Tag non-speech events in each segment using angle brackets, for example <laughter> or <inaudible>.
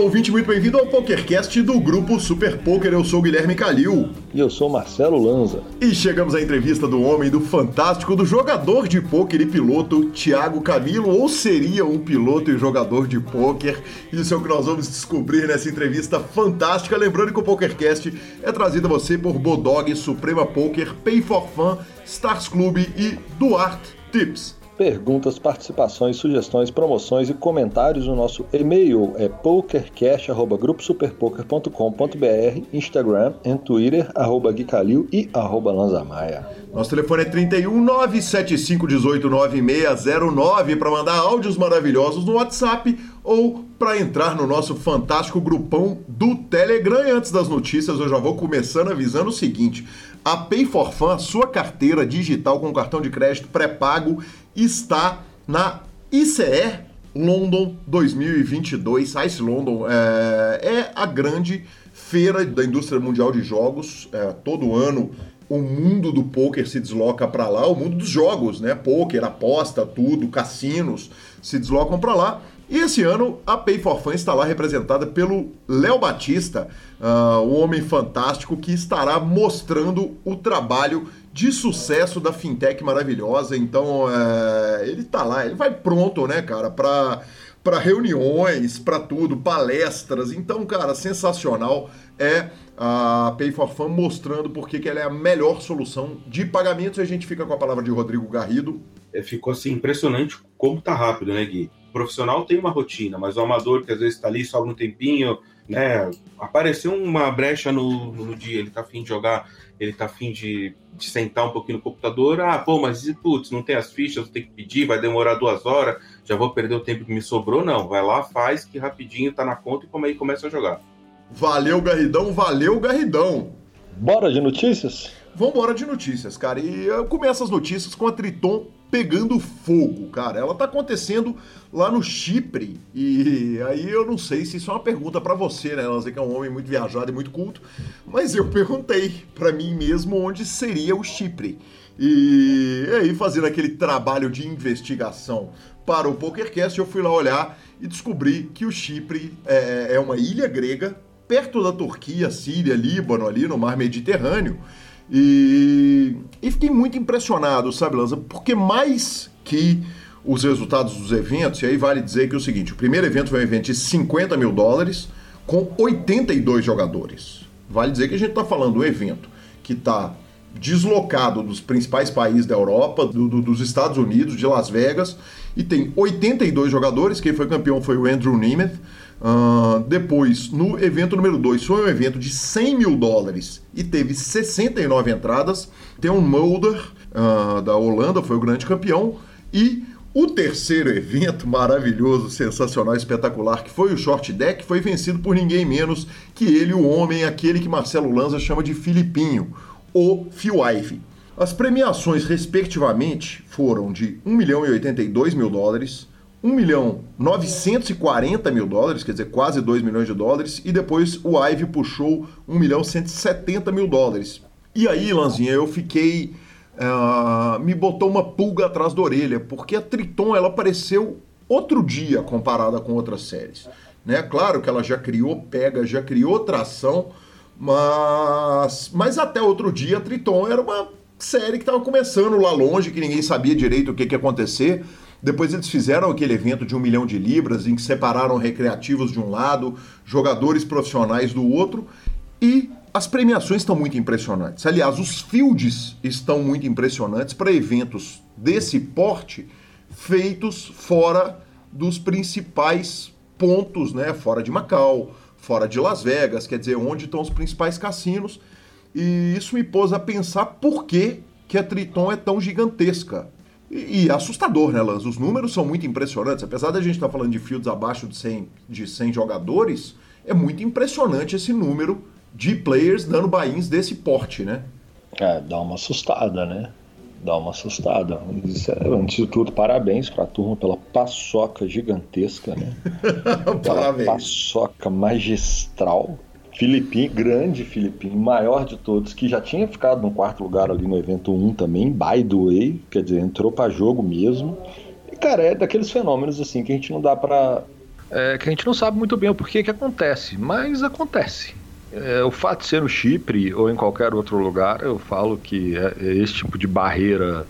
ouvinte, muito bem-vindo ao PokerCast do grupo Super Poker. Eu sou o Guilherme Calil. E eu sou Marcelo Lanza. E chegamos à entrevista do homem, do fantástico, do jogador de pôquer e piloto, Thiago Camilo, ou seria um piloto e jogador de pôquer? Isso é o que nós vamos descobrir nessa entrevista fantástica. Lembrando que o PokerCast é trazido a você por Bodog, Suprema Poker, Pay for Fun, Stars Club e Duarte Tips perguntas, participações, sugestões, promoções e comentários no nosso e-mail é pokercast.gruposuperpoker.com.br, Instagram e Twitter, arroba Guicalil e arroba Lanzamaia. Nosso telefone é 31 975 18 9609 para mandar áudios maravilhosos no WhatsApp ou para entrar no nosso fantástico grupão do Telegram. E antes das notícias, eu já vou começando avisando o seguinte: a Pay for Fun, sua carteira digital com cartão de crédito pré-pago está na ICE London 2022. A ICE London é, é, a grande feira da indústria mundial de jogos. É, todo ano o mundo do poker se desloca para lá, o mundo dos jogos, né? Poker, aposta, tudo, cassinos se deslocam para lá. E esse ano a Pay for Fun está lá representada pelo Léo Batista, uh, o homem fantástico que estará mostrando o trabalho de sucesso da fintech maravilhosa. Então, é, ele tá lá, ele vai pronto, né, cara, para para reuniões, para tudo, palestras. Então, cara, sensacional é a Pay for Fun mostrando porque que ela é a melhor solução de pagamentos. E a gente fica com a palavra de Rodrigo Garrido. É, ficou assim impressionante como tá rápido, né, Gui? O profissional tem uma rotina, mas o amador que às vezes está ali só algum tempinho, né? Apareceu uma brecha no, no dia, ele tá afim de jogar ele tá afim de, de sentar um pouquinho no computador, ah, pô, mas putz, não tem as fichas, ter que pedir, vai demorar duas horas, já vou perder o tempo que me sobrou, não. Vai lá, faz, que rapidinho tá na conta e como aí começa a jogar. Valeu, Garridão, valeu, Garridão. Bora de notícias? Vambora de notícias, cara. E eu começo as notícias com a Triton pegando fogo, cara. Ela tá acontecendo lá no Chipre. E aí eu não sei se isso é uma pergunta para você, né? Ela que é um homem muito viajado e muito culto, mas eu <laughs> perguntei para mim mesmo onde seria o Chipre. E aí fazendo aquele trabalho de investigação para o PokerCast, eu fui lá olhar e descobri que o Chipre é, é uma ilha grega perto da Turquia, Síria, Líbano, ali no mar Mediterrâneo. E, e fiquei muito impressionado, sabe, Lanza? Porque mais que os resultados dos eventos, e aí vale dizer que é o seguinte: o primeiro evento foi um evento de 50 mil dólares com 82 jogadores. Vale dizer que a gente está falando um evento que está deslocado dos principais países da Europa, do, do, dos Estados Unidos, de Las Vegas, e tem 82 jogadores. Quem foi campeão foi o Andrew Nemeth. Uh, depois, no evento número 2, foi um evento de 100 mil dólares e teve 69 entradas. Tem um Mulder, uh, da Holanda, foi o grande campeão. E o terceiro <laughs> evento maravilhoso, sensacional, espetacular, que foi o Short Deck, foi vencido por ninguém menos que ele, o homem, aquele que Marcelo Lanza chama de Filipinho, o Phil Ivey. As premiações, respectivamente, foram de 1 milhão e 82 mil dólares, 1 milhão 940 mil dólares, quer dizer, quase 2 milhões de dólares, e depois o Ive puxou 1 milhão 170 mil dólares. E aí, Lanzinha, eu fiquei. Uh, me botou uma pulga atrás da orelha, porque a Triton ela apareceu outro dia comparada com outras séries. Né? Claro que ela já criou pega, já criou tração, mas, mas até outro dia a Triton era uma série que estava começando lá longe, que ninguém sabia direito o que, que ia acontecer. Depois eles fizeram aquele evento de um milhão de libras, em que separaram recreativos de um lado, jogadores profissionais do outro, e as premiações estão muito impressionantes. Aliás, os fields estão muito impressionantes para eventos desse porte feitos fora dos principais pontos, né? Fora de Macau, fora de Las Vegas, quer dizer, onde estão os principais cassinos. E isso me pôs a pensar por que, que a Triton é tão gigantesca. E, e, assustador, né, Lance? Os números são muito impressionantes. Apesar da gente estar tá falando de fields abaixo de 100, de 100 jogadores, é muito impressionante esse número de players dando buy-ins desse porte, né? É, dá uma assustada, né? Dá uma assustada. Antes de tudo, parabéns para a turma pela paçoca gigantesca, né? <laughs> parabéns. paçoca magistral Filipinho, grande Filipinho, maior de todos, que já tinha ficado no quarto lugar ali no evento 1 também, by the way, quer dizer, entrou para jogo mesmo. E, cara, é daqueles fenômenos assim que a gente não dá para é, que a gente não sabe muito bem o porquê que acontece, mas acontece. É, o fato de ser no Chipre ou em qualquer outro lugar, eu falo que é, é esse tipo de barreira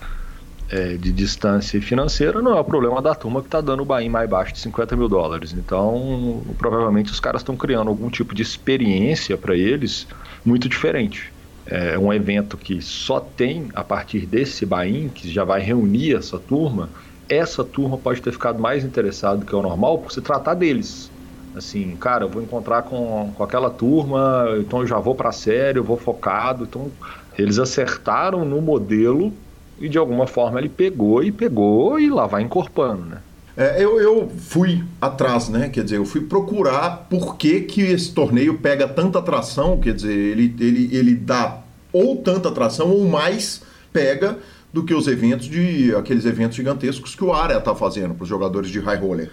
é, de distância financeira não é o problema da turma que está dando o Bahia mais baixo de 50 mil dólares. Então, provavelmente os caras estão criando algum tipo de experiência para eles muito diferente. É um evento que só tem a partir desse Bahia, que já vai reunir essa turma. Essa turma pode ter ficado mais interessada do que o normal por se tratar deles. Assim, cara, eu vou encontrar com, com aquela turma, então eu já vou para sério, eu vou focado. Então, eles acertaram no modelo e de alguma forma ele pegou e pegou e lá vai encorpando, né? É, eu, eu fui atrás, né? Quer dizer, eu fui procurar por que, que esse torneio pega tanta atração, quer dizer, ele, ele, ele dá ou tanta atração ou mais pega do que os eventos de aqueles eventos gigantescos que o Área está fazendo para os jogadores de high roller,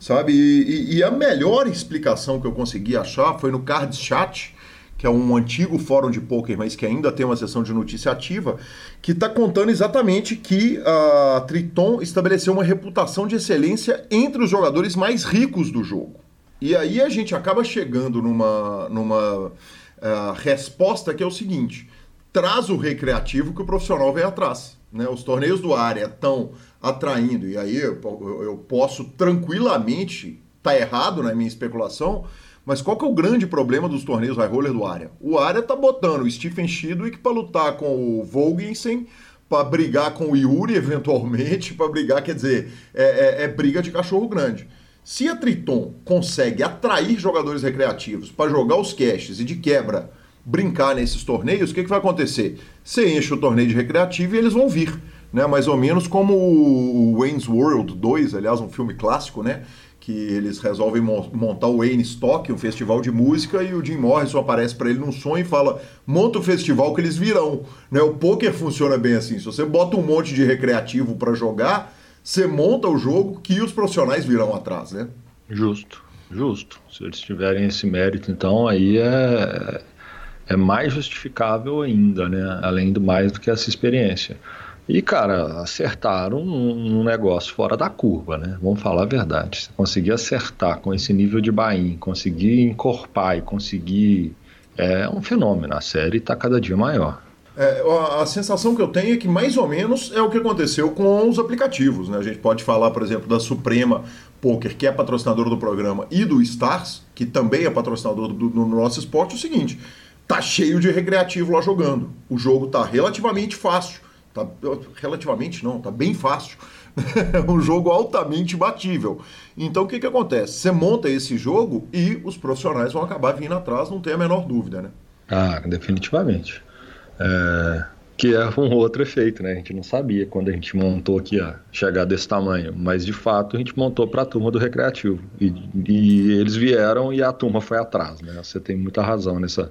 sabe? E, e, e, a melhor explicação que eu consegui achar foi no Card Chat, que é um antigo fórum de poker, mas que ainda tem uma sessão de notícia ativa, que está contando exatamente que a Triton estabeleceu uma reputação de excelência entre os jogadores mais ricos do jogo. E aí a gente acaba chegando numa, numa uh, resposta que é o seguinte: traz o recreativo que o profissional vem atrás. Né? Os torneios do área estão atraindo, e aí eu, eu, eu posso tranquilamente tá errado na minha especulação mas qual que é o grande problema dos torneios high roller do área? O área tá botando o Stephen Chidwick para lutar com o Vogensen, para brigar com o Yuri <laughs> eventualmente, para brigar, quer dizer, é, é, é, briga de cachorro grande. Se a Triton consegue atrair jogadores recreativos para jogar os caches e de quebra brincar nesses torneios, o que, que vai acontecer? Você enche o torneio de recreativo e eles vão vir. Né, mais ou menos como o Wayne's World 2, aliás, um filme clássico, né? Que eles resolvem montar o Wayne Stock, um festival de música, e o Jim Morrison aparece para ele num sonho e fala: monta o festival que eles virão. Né? O poker funciona bem assim. Se você bota um monte de recreativo para jogar, você monta o jogo que os profissionais virão atrás, né? Justo, justo. Se eles tiverem esse mérito, então aí é, é mais justificável ainda, né? Além do mais do que essa experiência. E, cara, acertaram um, negócio fora da curva, né? Vamos falar a verdade. Conseguir acertar com esse nível de bain, conseguir encorpar e conseguir. É um fenômeno. A série está cada dia maior. É, a sensação que eu tenho é que mais ou menos é o que aconteceu com os aplicativos. Né? A gente pode falar, por exemplo, da Suprema Poker, que é patrocinador do programa, e do Stars, que também é patrocinador do, do nosso esporte, é o seguinte: tá cheio de recreativo lá jogando. O jogo tá relativamente fácil. Tá, relativamente não, tá bem fácil. É <laughs> um jogo altamente batível. Então o que, que acontece? Você monta esse jogo e os profissionais vão acabar vindo atrás, não tem a menor dúvida, né? Ah, definitivamente. É, que é um outro efeito, né? A gente não sabia quando a gente montou aqui a chegar desse tamanho, mas de fato a gente montou para a turma do recreativo e, e, eles vieram e a turma foi atrás, né? Você tem muita razão nessa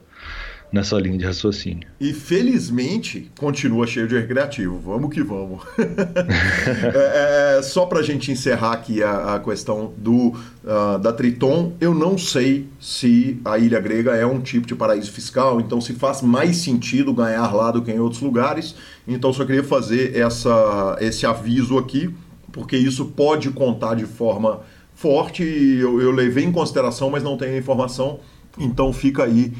nessa linha de raciocínio. E felizmente continua cheio de recreativo. Vamos que vamos. <laughs> é, é, só para a gente encerrar aqui a, a questão do uh, da Triton, eu não sei se a Ilha Grega é um tipo de paraíso fiscal, então se faz mais sentido ganhar lá do que em outros lugares. Então só queria fazer essa, esse aviso aqui, porque isso pode contar de forma forte. Eu, eu levei em consideração, mas não tenho informação. Então fica aí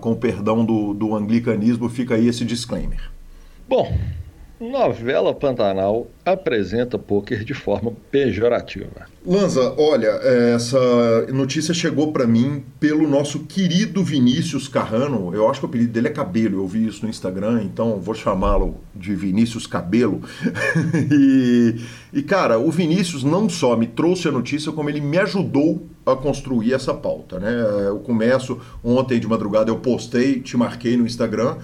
com o perdão do, do anglicanismo, fica aí esse disclaimer. Bom, Novela Pantanal apresenta poker de forma pejorativa. Lanza, olha, essa notícia chegou para mim pelo nosso querido Vinícius Carrano. Eu acho que o apelido dele é Cabelo. Eu vi isso no Instagram, então vou chamá-lo de Vinícius Cabelo. <laughs> e, e, cara, o Vinícius não só me trouxe a notícia, como ele me ajudou a construir essa pauta, né? Eu começo ontem de madrugada, eu postei, te marquei no Instagram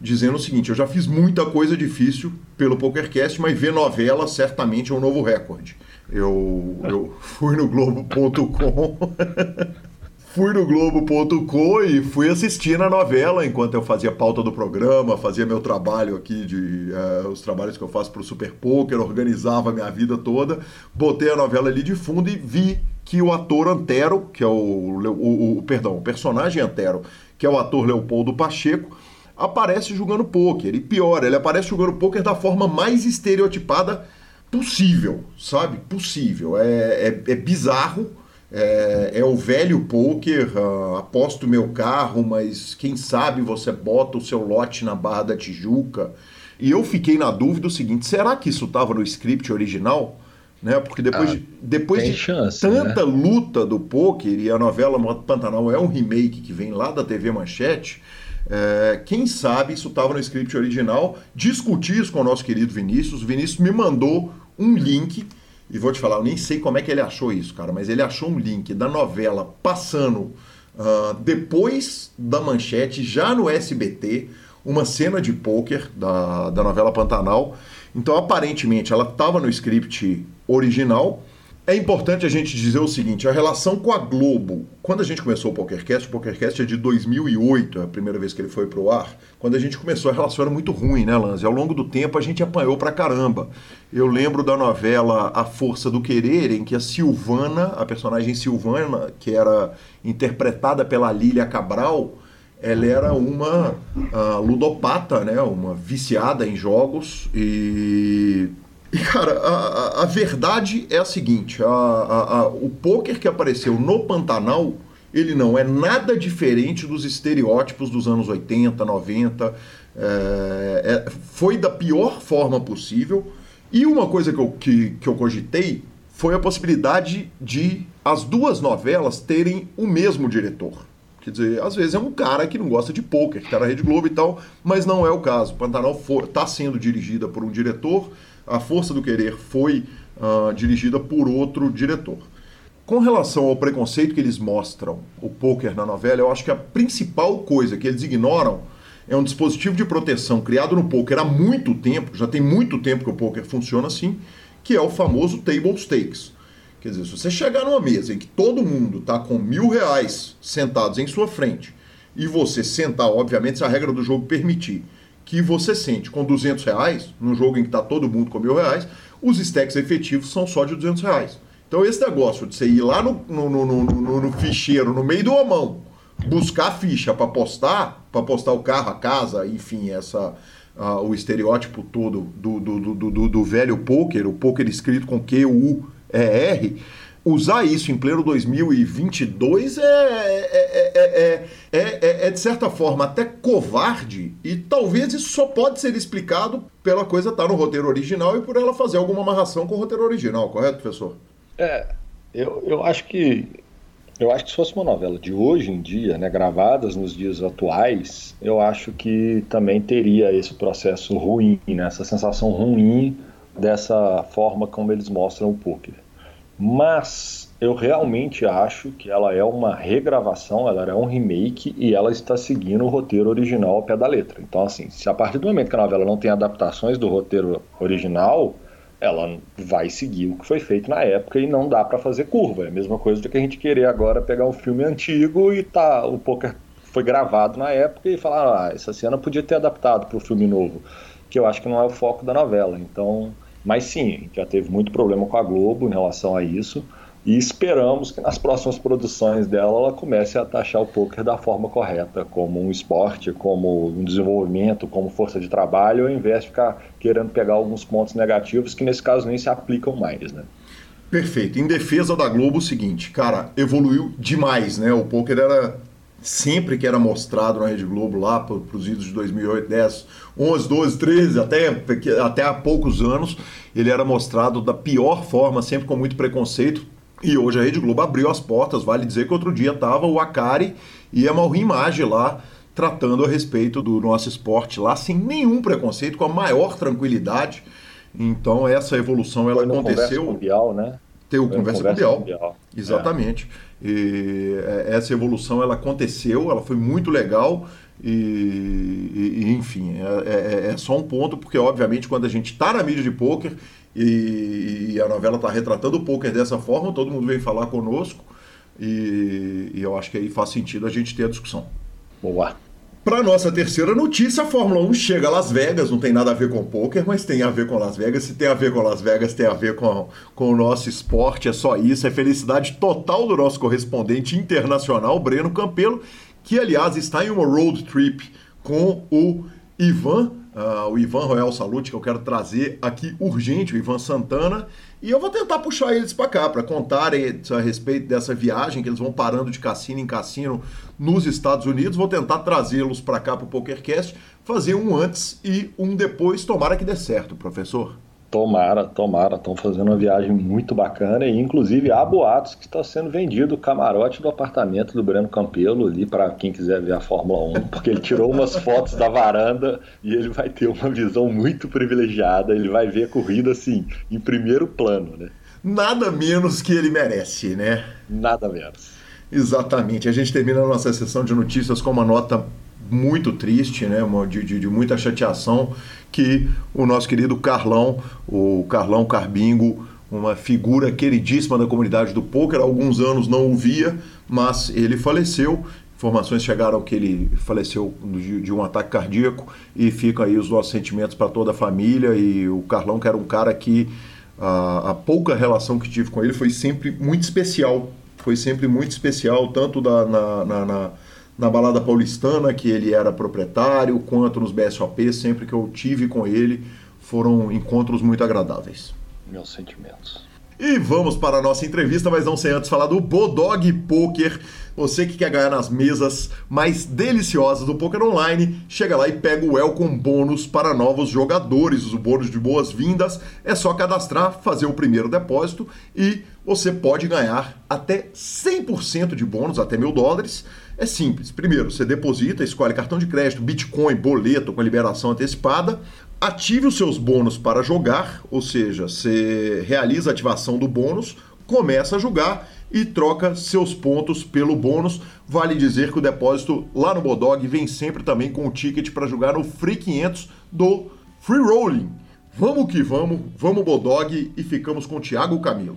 dizendo o seguinte: eu já fiz muita coisa difícil pelo PokerCast, mas ver novela certamente é um novo recorde. Eu, eu <laughs> fui no Globo.com. <laughs> fui no Globo.com e fui assistir a novela enquanto eu fazia pauta do programa, fazia meu trabalho aqui de uh, os trabalhos que eu faço para o Super Poker, organizava minha vida toda, botei a novela ali de fundo e vi que o ator Antero, que é o, o, o perdão, o personagem Antero, que é o ator Leopoldo Pacheco, aparece jogando pôquer. E pior, ele aparece jogando pôquer da forma mais estereotipada possível, sabe? Possível. É, é, é bizarro. É, é o velho poker, uh, aposto meu carro, mas quem sabe você bota o seu lote na Barra da Tijuca. E eu fiquei na dúvida o seguinte: será que isso estava no script original? Né? Porque depois, ah, de, depois de chance, tanta né? luta do poker, e a novela Pantanal é um remake que vem lá da TV Manchete, é, quem sabe isso estava no script original. Discuti isso com o nosso querido Vinícius. O Vinícius me mandou um link, e vou te falar, eu nem sei como é que ele achou isso, cara, mas ele achou um link da novela passando uh, depois da manchete, já no SBT, uma cena de pôquer da, da novela Pantanal. Então, aparentemente, ela estava no script original. É importante a gente dizer o seguinte: a relação com a Globo. Quando a gente começou o PokerCast, o PokerCast é de 2008, é a primeira vez que ele foi pro ar. Quando a gente começou, a relação era muito ruim, né, Lanz? Ao longo do tempo, a gente apanhou pra caramba. Eu lembro da novela A Força do Querer, em que a Silvana, a personagem Silvana, que era interpretada pela Lília Cabral, ela era uma uh, ludopata, né? Uma viciada em jogos e e, cara, a, a, verdade é a seguinte: a, a, o poker que apareceu no Pantanal, ele não é nada diferente dos estereótipos dos anos 80, 90. É, é, foi da pior forma possível. E uma coisa que eu, que, que eu cogitei foi a possibilidade de as duas novelas terem o mesmo diretor. Quer dizer, às vezes é um cara que não gosta de poker, que está na Rede Globo e tal, mas não é o caso. Pantanal está sendo dirigida por um diretor a Força do Querer foi uh, dirigida por outro diretor. Com relação ao preconceito que eles mostram, o poker na novela, eu acho que a principal coisa que eles ignoram é um dispositivo de proteção criado no poker há muito tempo, já tem muito tempo que o poker funciona assim, que é o famoso table stakes. Quer dizer, se você chegar numa mesa em que todo mundo está com mil reais sentados em sua frente e você sentar, obviamente, se a regra do jogo permitir, que você sente com 200 reais, num jogo em que está todo mundo com mil reais, os stacks efetivos são só de 200 reais. Então esse negócio de você ir lá no, no, no, no, no ficheiro, no meio do mão, buscar ficha para postar, para postar o carro, a casa, enfim, essa uh, o estereótipo todo do, do, do, do, do velho poker, o poker escrito com Q-U-E-R, usar isso em pleno 2022 é, é, é, é, de certa forma até covarde e talvez isso só pode ser explicado pela coisa estar no roteiro original e por ela fazer alguma amarração com o roteiro original, correto, professor? É, eu, eu acho que eu acho que se fosse uma novela de hoje em dia, né, gravadas nos dias atuais, eu acho que também teria esse processo ruim, né, essa sensação ruim dessa forma como eles mostram o poker. Mas eu realmente acho que ela é uma regravação, ela é um remake e ela está seguindo o roteiro original ao pé da letra. Então, assim, se a partir do momento que a novela não tem adaptações do roteiro original, ela vai seguir o que foi feito na época e não dá para fazer curva. É a mesma coisa do que a gente querer agora pegar um filme antigo e tá o poker foi gravado na época e falar, ah, essa cena podia ter adaptado para o filme novo, que eu acho que não é o foco da novela. Então, mas sim, já teve muito problema com a Globo em relação a isso. E esperamos que nas próximas produções dela ela comece a taxar o poker da forma correta, como um esporte, como um desenvolvimento, como força de trabalho, ao invés de ficar querendo pegar alguns pontos negativos que nesse caso nem se aplicam mais, né? Perfeito. Em defesa da Globo, o seguinte, cara, evoluiu demais, né? O poker era sempre que era mostrado na Rede Globo lá para os idos de 2008, 10, 11, 12, 13, até, até há poucos anos, ele era mostrado da pior forma, sempre com muito preconceito. E hoje a Rede Globo abriu as portas, vale dizer que outro dia estava o Akari e a Malrim Maggi lá tratando a respeito do nosso esporte lá sem nenhum preconceito, com a maior tranquilidade. Então essa evolução ela aconteceu. Mundial, né? Ter o conversa, conversa mundial. mundial. Exatamente. É. E é, essa evolução ela aconteceu, ela foi muito legal e, e enfim, é, é, é, só um ponto, porque obviamente quando a gente está na mídia de pôquer e, e, a novela está retratando o pôquer dessa forma, todo mundo vem falar conosco e, e eu acho que aí faz sentido a gente ter a discussão. Boa. Para nossa terceira notícia, a Fórmula 1 chega a Las Vegas, não tem nada a ver com poker, mas tem a ver com Las Vegas. Se tem a ver com Las Vegas, tem a ver com, com o nosso esporte, é só isso. É felicidade total do nosso correspondente internacional, Breno Campelo, que aliás está em uma road trip com o Ivan uh, o Ivan Royal Salute, que eu quero trazer aqui urgente, o Ivan Santana. E eu vou tentar puxar eles para cá, para contarem a respeito dessa viagem que eles vão parando de cassino em cassino nos Estados Unidos. Vou tentar trazê-los para cá para o PokerCast, fazer um antes e um depois. Tomara que dê certo, professor. Tomara, tomara, estão fazendo uma viagem muito bacana e inclusive há boatos que está sendo vendido o camarote do apartamento do Breno Campelo ali para quem quiser ver a Fórmula 1, porque ele tirou umas fotos da varanda e ele vai ter uma visão muito privilegiada, ele vai ver a corrida assim, em primeiro plano, né? Nada menos que ele merece, né? Nada menos. Exatamente. A gente termina a nossa sessão de notícias com uma nota muito triste, né? De, de, de, muita chateação, que o nosso querido Carlão, o Carlão Carbingo, uma figura queridíssima da comunidade do poker, há alguns anos não o via, mas ele faleceu. Informações chegaram que ele faleceu de, de um ataque cardíaco e ficam aí os nossos sentimentos para toda a família. E o Carlão, que era um cara que a, a pouca relação que tive com ele foi sempre muito especial. Foi sempre muito especial, tanto da, na, na, na na Balada Paulistana, que ele era proprietário, quanto nos BSOP, sempre que eu tive com ele, foram encontros muito agradáveis. Meus sentimentos. E vamos para a nossa entrevista, mas não sem antes falar do Bodog Poker. Você que quer ganhar nas mesas mais deliciosas do Poker Online, chega lá e pega o Welcome Bônus para novos jogadores. O bônus de boas-vindas é só cadastrar, fazer o primeiro depósito e você pode ganhar até 100% de bônus, até mil dólares. É simples. Primeiro, você deposita, escolhe cartão de crédito, Bitcoin, boleto com liberação antecipada. Ative os seus bônus para jogar, ou seja, você realiza a ativação do bônus, começa a jogar e troca seus pontos pelo bônus. Vale dizer que o depósito lá no Bodog vem sempre também com o ticket para jogar no Free 500 do Free Rolling. Vamos que vamos, vamos Bodog e ficamos com o Thiago Camilo.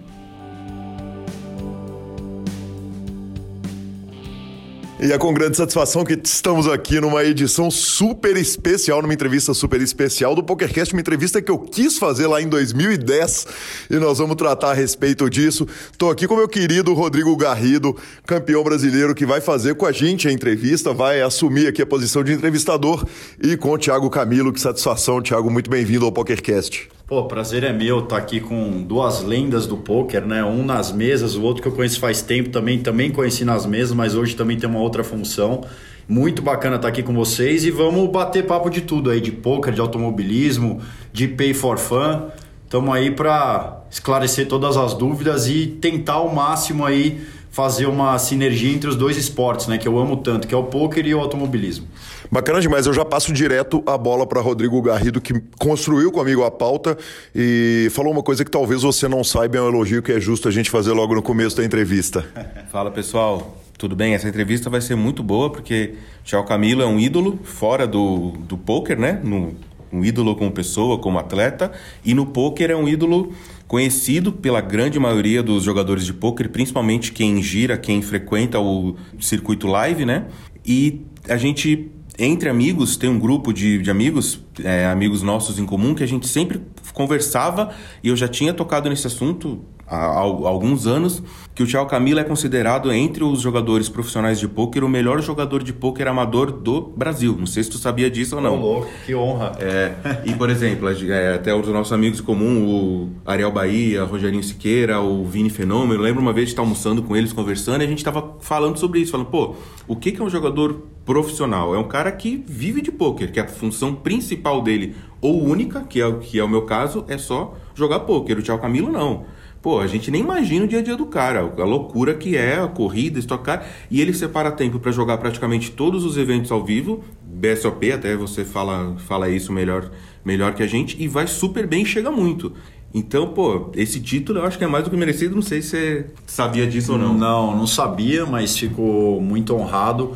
E é com grande satisfação que estamos aqui numa edição super especial, numa entrevista super especial do PokerCast, uma entrevista que eu quis fazer lá em 2010 e nós vamos tratar a respeito disso. Estou aqui com meu querido Rodrigo Garrido, campeão brasileiro, que vai fazer com a gente a entrevista, vai assumir aqui a posição de entrevistador e com o Thiago Camilo. Que satisfação, Thiago, muito bem-vindo ao PokerCast. Pô, prazer é meu estar tá aqui com duas lendas do poker, né? Um nas mesas, o outro que eu conheço faz tempo também, também conheci nas mesas, mas hoje também tem uma outra função. Muito bacana estar tá aqui com vocês e vamos bater papo de tudo aí, de poker, de automobilismo, de pay for fun. Estamos aí para esclarecer todas as dúvidas e tentar ao máximo aí fazer uma sinergia entre os dois esportes, né, que eu amo tanto, que é o poker e o automobilismo. Bacana demais. Eu já passo direto a bola para Rodrigo Garrido, que construiu comigo a pauta e falou uma coisa que talvez você não saiba, é um elogio que é justo a gente fazer logo no começo da entrevista. <laughs> Fala pessoal, tudo bem? Essa entrevista vai ser muito boa porque Tchau Camilo é um ídolo fora do, do poker, né? No, um ídolo como pessoa, como atleta, e no poker é um ídolo conhecido pela grande maioria dos jogadores de poker, principalmente quem gira, quem frequenta o circuito live, né? E a gente entre amigos, tem um grupo de, de amigos, é, amigos nossos em comum, que a gente sempre conversava e eu já tinha tocado nesse assunto há, alguns anos, que o Thiago Camilo é considerado entre os jogadores profissionais de pôquer o melhor jogador de pôquer amador do Brasil. Não sei se tu sabia disso ou não. Oh, louco, que honra. É, e, por exemplo, é, até os nossos amigos em comum, o Ariel Bahia, Rogerinho Siqueira, o Vini Fenômeno, lembro uma vez de estar almoçando com eles, conversando, e a gente estava falando sobre isso, falando, pô, o que, que é um jogador profissional. É um cara que vive de poker, que a função principal dele, ou única, que é, que é o meu caso, é só jogar poker. O Thiago Camilo não. Pô, a gente nem imagina o dia a dia do cara, a loucura que é a corrida, estocar, e ele separa tempo para jogar praticamente todos os eventos ao vivo, BSOP, até você fala, fala isso melhor, melhor que a gente, e vai super bem e chega muito. Então, pô, esse título eu acho que é mais do que merecido, não sei se você sabia disso ou não. Não, não sabia, mas fico muito honrado.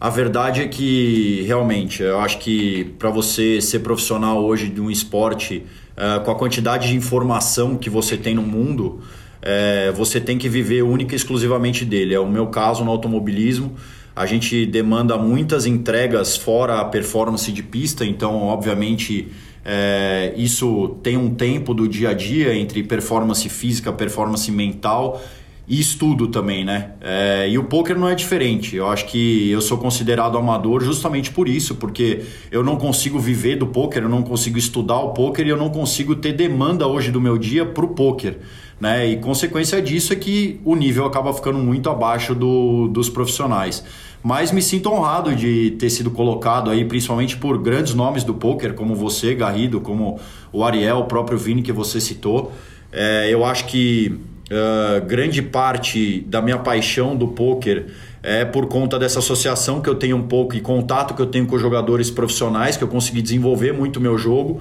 A verdade é que realmente eu acho que para você ser profissional hoje de um esporte uh, com a quantidade de informação que você tem no mundo, uh, você tem que viver única e exclusivamente dele. É o meu caso no automobilismo. A gente demanda muitas entregas fora a performance de pista, então obviamente é, isso tem um tempo do dia a dia entre performance física, performance mental e estudo também, né? É, e o poker não é diferente. Eu acho que eu sou considerado amador justamente por isso, porque eu não consigo viver do poker, eu não consigo estudar o poker e eu não consigo ter demanda hoje do meu dia para o poker. Né? E consequência disso é que o nível acaba ficando muito abaixo do, dos profissionais. Mas me sinto honrado de ter sido colocado aí, principalmente por grandes nomes do poker, como você, Garrido, como o Ariel, o próprio Vini que você citou. É, eu acho que uh, grande parte da minha paixão do poker é por conta dessa associação que eu tenho um pouco e contato que eu tenho com jogadores profissionais, que eu consegui desenvolver muito o meu jogo.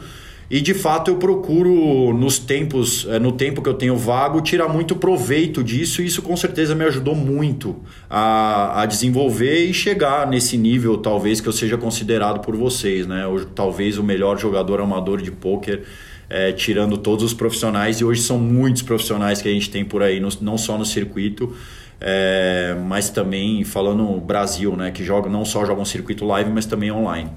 E de fato eu procuro nos tempos, no tempo que eu tenho vago, tirar muito proveito disso, e isso com certeza me ajudou muito a, a desenvolver e chegar nesse nível, talvez, que eu seja considerado por vocês, né? Ou, talvez o melhor jogador amador de pôquer é, tirando todos os profissionais, e hoje são muitos profissionais que a gente tem por aí, no, não só no circuito, é, mas também falando Brasil, né, que joga, não só jogam circuito live, mas também online.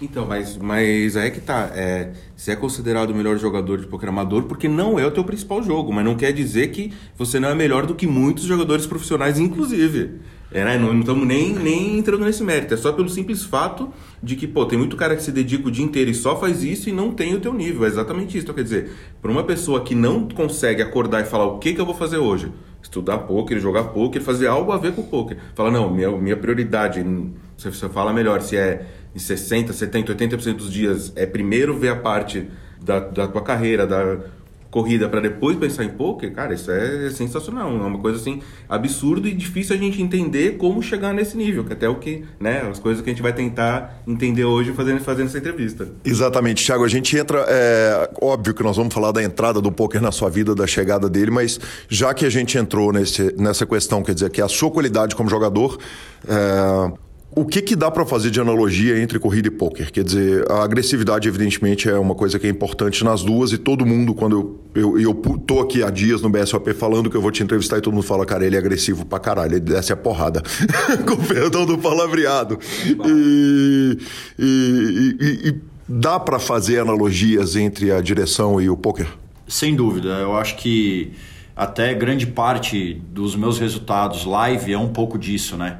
Então, mas, mas aí é que tá. É, você é considerado o melhor jogador de poker amador porque não é o teu principal jogo, mas não quer dizer que você não é melhor do que muitos jogadores profissionais, inclusive. É, né? Não estamos nem, nem entrando nesse mérito. É só pelo simples fato de que, pô, tem muito cara que se dedica o dia inteiro e só faz isso e não tem o teu nível. É exatamente isso. Então, quer dizer, para uma pessoa que não consegue acordar e falar o que, que eu vou fazer hoje, estudar poker, jogar poker, fazer algo a ver com poker. Fala, não, minha, minha prioridade, você fala melhor, se é em 60, 70, 80% dos dias, é primeiro ver a parte da, da tua carreira, da corrida para depois pensar em poker, cara, isso é sensacional, é uma coisa assim absurda e difícil a gente entender como chegar nesse nível, que até o que, né, as coisas que a gente vai tentar entender hoje fazendo, fazendo essa entrevista. Exatamente, Thiago, a gente entra, é óbvio que nós vamos falar da entrada do poker na sua vida, da chegada dele, mas já que a gente entrou nesse, nessa questão, quer dizer, que é a sua qualidade como jogador, é, o que, que dá para fazer de analogia entre corrida e poker? Quer dizer, a agressividade, evidentemente, é uma coisa que é importante nas duas e todo mundo, quando eu, eu, eu tô aqui há dias no BSOP falando que eu vou te entrevistar e todo mundo fala, cara, ele é agressivo pra caralho, ele desce a porrada. <laughs> Com perdão do palavreado. E, e, e, e dá para fazer analogias entre a direção e o poker? Sem dúvida. Eu acho que até grande parte dos meus resultados live é um pouco disso, né?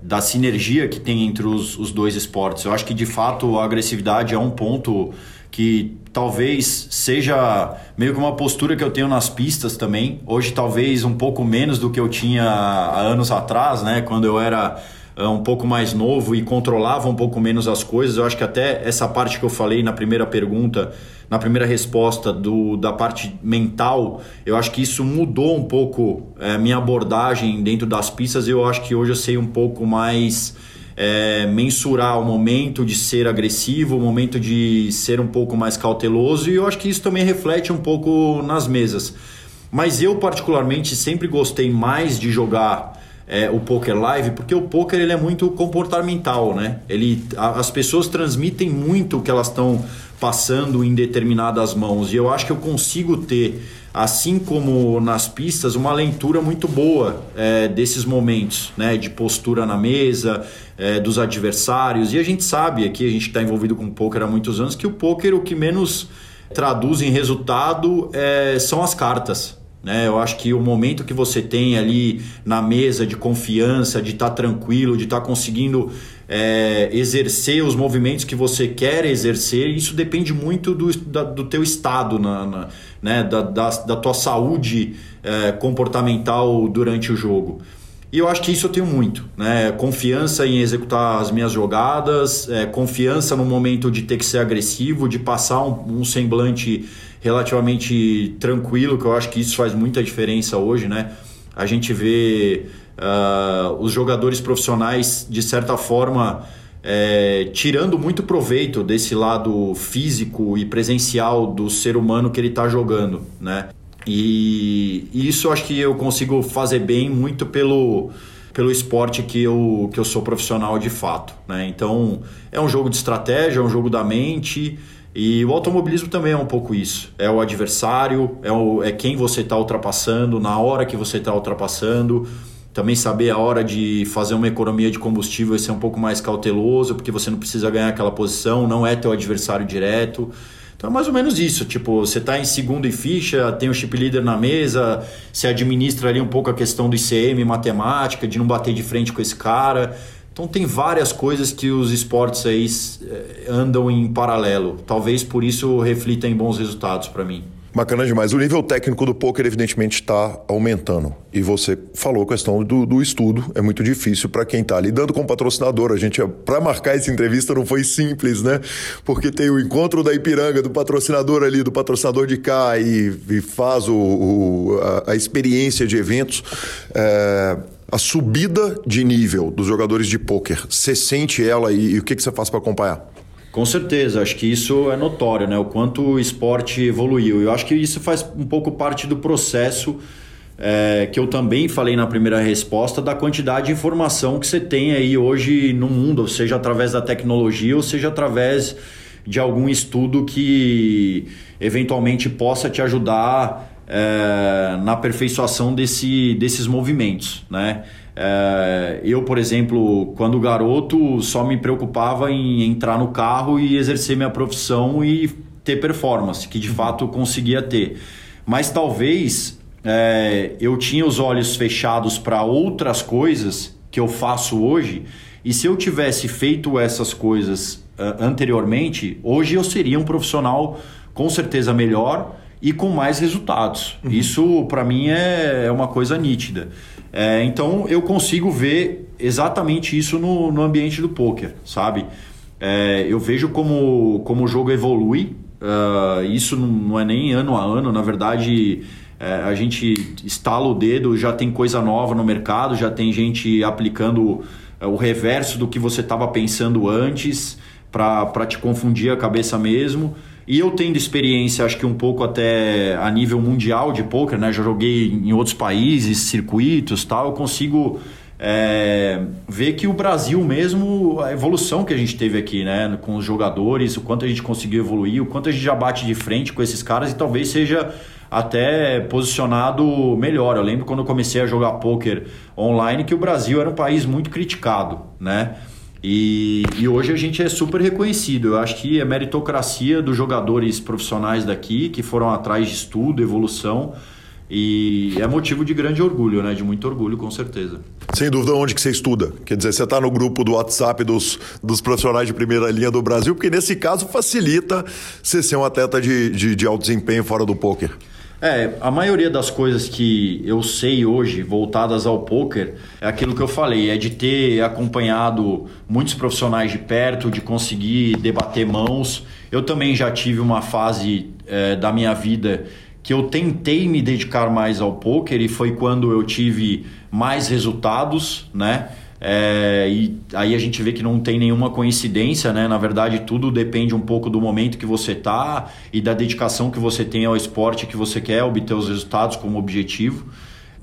Da sinergia que tem entre os, os dois esportes. Eu acho que de fato a agressividade é um ponto que talvez seja meio que uma postura que eu tenho nas pistas também. Hoje talvez um pouco menos do que eu tinha há anos atrás, né, quando eu era é, um pouco mais novo e controlava um pouco menos as coisas. Eu acho que até essa parte que eu falei na primeira pergunta, na primeira resposta do, da parte mental, eu acho que isso mudou um pouco é, minha abordagem dentro das pistas. Eu acho que hoje eu sei um pouco mais é, mensurar o momento de ser agressivo, o momento de ser um pouco mais cauteloso, e eu acho que isso também reflete um pouco nas mesas. Mas eu, particularmente, sempre gostei mais de jogar é, o poker live, porque o poker ele é muito comportamental, né? Ele, a, as pessoas transmitem muito o que elas estão passando em determinadas mãos e eu acho que eu consigo ter, assim como nas pistas, uma leitura muito boa é, desses momentos, né? De postura na mesa, é, dos adversários e a gente sabe aqui a gente está envolvido com poker há muitos anos que o poker o que menos traduz em resultado é, são as cartas. Né? Eu acho que o momento que você tem ali na mesa de confiança, de estar tá tranquilo, de estar tá conseguindo é, exercer os movimentos que você quer exercer, isso depende muito do, da, do teu estado, na, na né? da, da, da, tua saúde é, comportamental durante o jogo. E eu acho que isso eu tenho muito, né? Confiança em executar as minhas jogadas, é, confiança no momento de ter que ser agressivo, de passar um, um semblante relativamente tranquilo, que eu acho que isso faz muita diferença hoje, né? A gente vê uh, os jogadores profissionais, de certa forma, é, tirando muito proveito desse lado físico e presencial do ser humano que ele está jogando, né? E, e isso acho que eu consigo fazer bem muito pelo pelo esporte que eu, que eu sou profissional de fato. Né? Então, é um jogo de estratégia, é um jogo da mente, e o automobilismo também é um pouco isso. É o adversário, é, o, é quem você está ultrapassando, na hora que você está ultrapassando. Também saber a hora de fazer uma economia de combustível e ser um pouco mais cauteloso, porque você não precisa ganhar aquela posição, não é teu adversário direto. Então é mais ou menos isso, tipo, você está em segundo e ficha, tem o chip leader na mesa, você administra ali um pouco a questão do ICM, matemática, de não bater de frente com esse cara. Então tem várias coisas que os esportes aí eh, andam em paralelo. Talvez por isso reflita em bons resultados para mim. Bacana demais. O nível técnico do poker, evidentemente, está aumentando. E você falou a questão do, do estudo. É muito difícil para quem está lidando com o patrocinador. A gente, para marcar essa entrevista, não foi simples, né? Porque tem o encontro da Ipiranga, do patrocinador ali, do patrocinador de cá, e, e faz o, o a, a, experiência de eventos. É, a subida de nível dos jogadores de pôquer, você sente ela e, e o que, que você faz para acompanhar? Com certeza, acho que isso é notório, né? O quanto o esporte evoluiu. Eu acho que isso faz um pouco parte do processo é, que eu também falei na primeira resposta, da quantidade de informação que você tem aí hoje no mundo, seja através da tecnologia ou seja através de algum estudo que eventualmente possa te ajudar é, na aperfeiçoação desse, desses movimentos, né? É, eu, por exemplo, quando garoto, só me preocupava em entrar no carro e exercer minha profissão e ter performance, que de fato eu conseguia ter. Mas talvez é, eu tinha os olhos fechados para outras coisas que eu faço hoje, e se eu tivesse feito essas coisas uh, anteriormente, hoje eu seria um profissional com certeza melhor e com mais resultados. Uhum. Isso, para mim, é, é uma coisa nítida. É, então eu consigo ver exatamente isso no, no ambiente do poker, sabe? É, eu vejo como, como o jogo evolui. Uh, isso não é nem ano a ano, na verdade é, a gente estala o dedo, já tem coisa nova no mercado, já tem gente aplicando é, o reverso do que você estava pensando antes para te confundir a cabeça mesmo. E eu tendo experiência, acho que um pouco até a nível mundial de poker, né? Já joguei em outros países, circuitos, tal. Eu consigo é, ver que o Brasil mesmo, a evolução que a gente teve aqui, né? Com os jogadores, o quanto a gente conseguiu evoluir, o quanto a gente já bate de frente com esses caras e talvez seja até posicionado melhor. Eu lembro quando eu comecei a jogar poker online que o Brasil era um país muito criticado, né? E, e, hoje a gente é super reconhecido. Eu acho que é meritocracia dos jogadores profissionais daqui que foram atrás de estudo, evolução. E é motivo de grande orgulho, né? De muito orgulho, com certeza. Sem dúvida, onde que você estuda? Quer dizer, você está no grupo do WhatsApp dos, dos profissionais de primeira linha do Brasil, porque nesse caso facilita você ser um atleta de, de, de alto desempenho fora do poker. É, a maioria das coisas que eu sei hoje voltadas ao poker é aquilo que eu falei, é de ter acompanhado muitos profissionais de perto, de conseguir debater mãos. Eu também já tive uma fase é, da minha vida que eu tentei me dedicar mais ao poker e foi quando eu tive mais resultados, né? É, e aí a gente vê que não tem nenhuma coincidência, né? Na verdade, tudo depende um pouco do momento que você tá e da dedicação que você tem ao esporte que você quer obter os resultados como objetivo.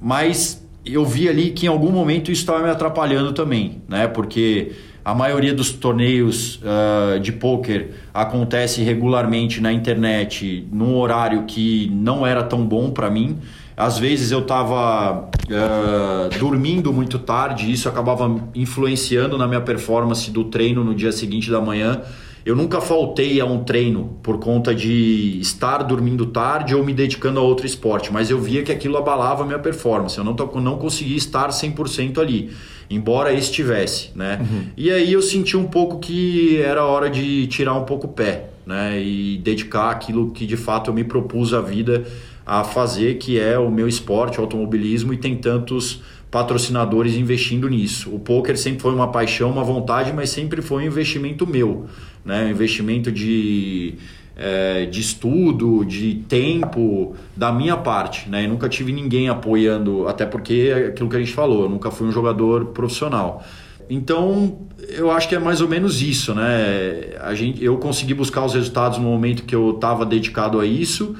Mas eu vi ali que em algum momento isso estava me atrapalhando também, né? Porque a maioria dos torneios uh, de poker acontece regularmente na internet num horário que não era tão bom para mim. Às vezes eu estava uh, eh, dormindo muito tarde, e isso acabava influenciando na minha performance do treino no dia seguinte da manhã. Eu nunca faltei a um treino por conta de estar dormindo tarde ou me dedicando a outro esporte, mas eu via que aquilo abalava a minha performance. Eu não, não conseguia estar 100% ali, embora estivesse, né? Uhum. E aí eu senti um pouco que era hora de tirar um pouco o pé, né? E dedicar aquilo que de fato eu me propus a vida a fazer, que é o meu esporte, o automobilismo, e tem tantos patrocinadores investindo nisso. O poker sempre foi uma paixão, uma vontade, mas sempre foi um investimento meu, né? Um investimento de, é, de estudo, de tempo da minha parte, né? Nunca tive ninguém apoiando, até porque é aquilo que a gente falou, eu nunca fui um jogador profissional. Então, eu acho que é mais ou menos isso, né? A gente, eu consegui buscar os resultados no momento que eu estava dedicado a isso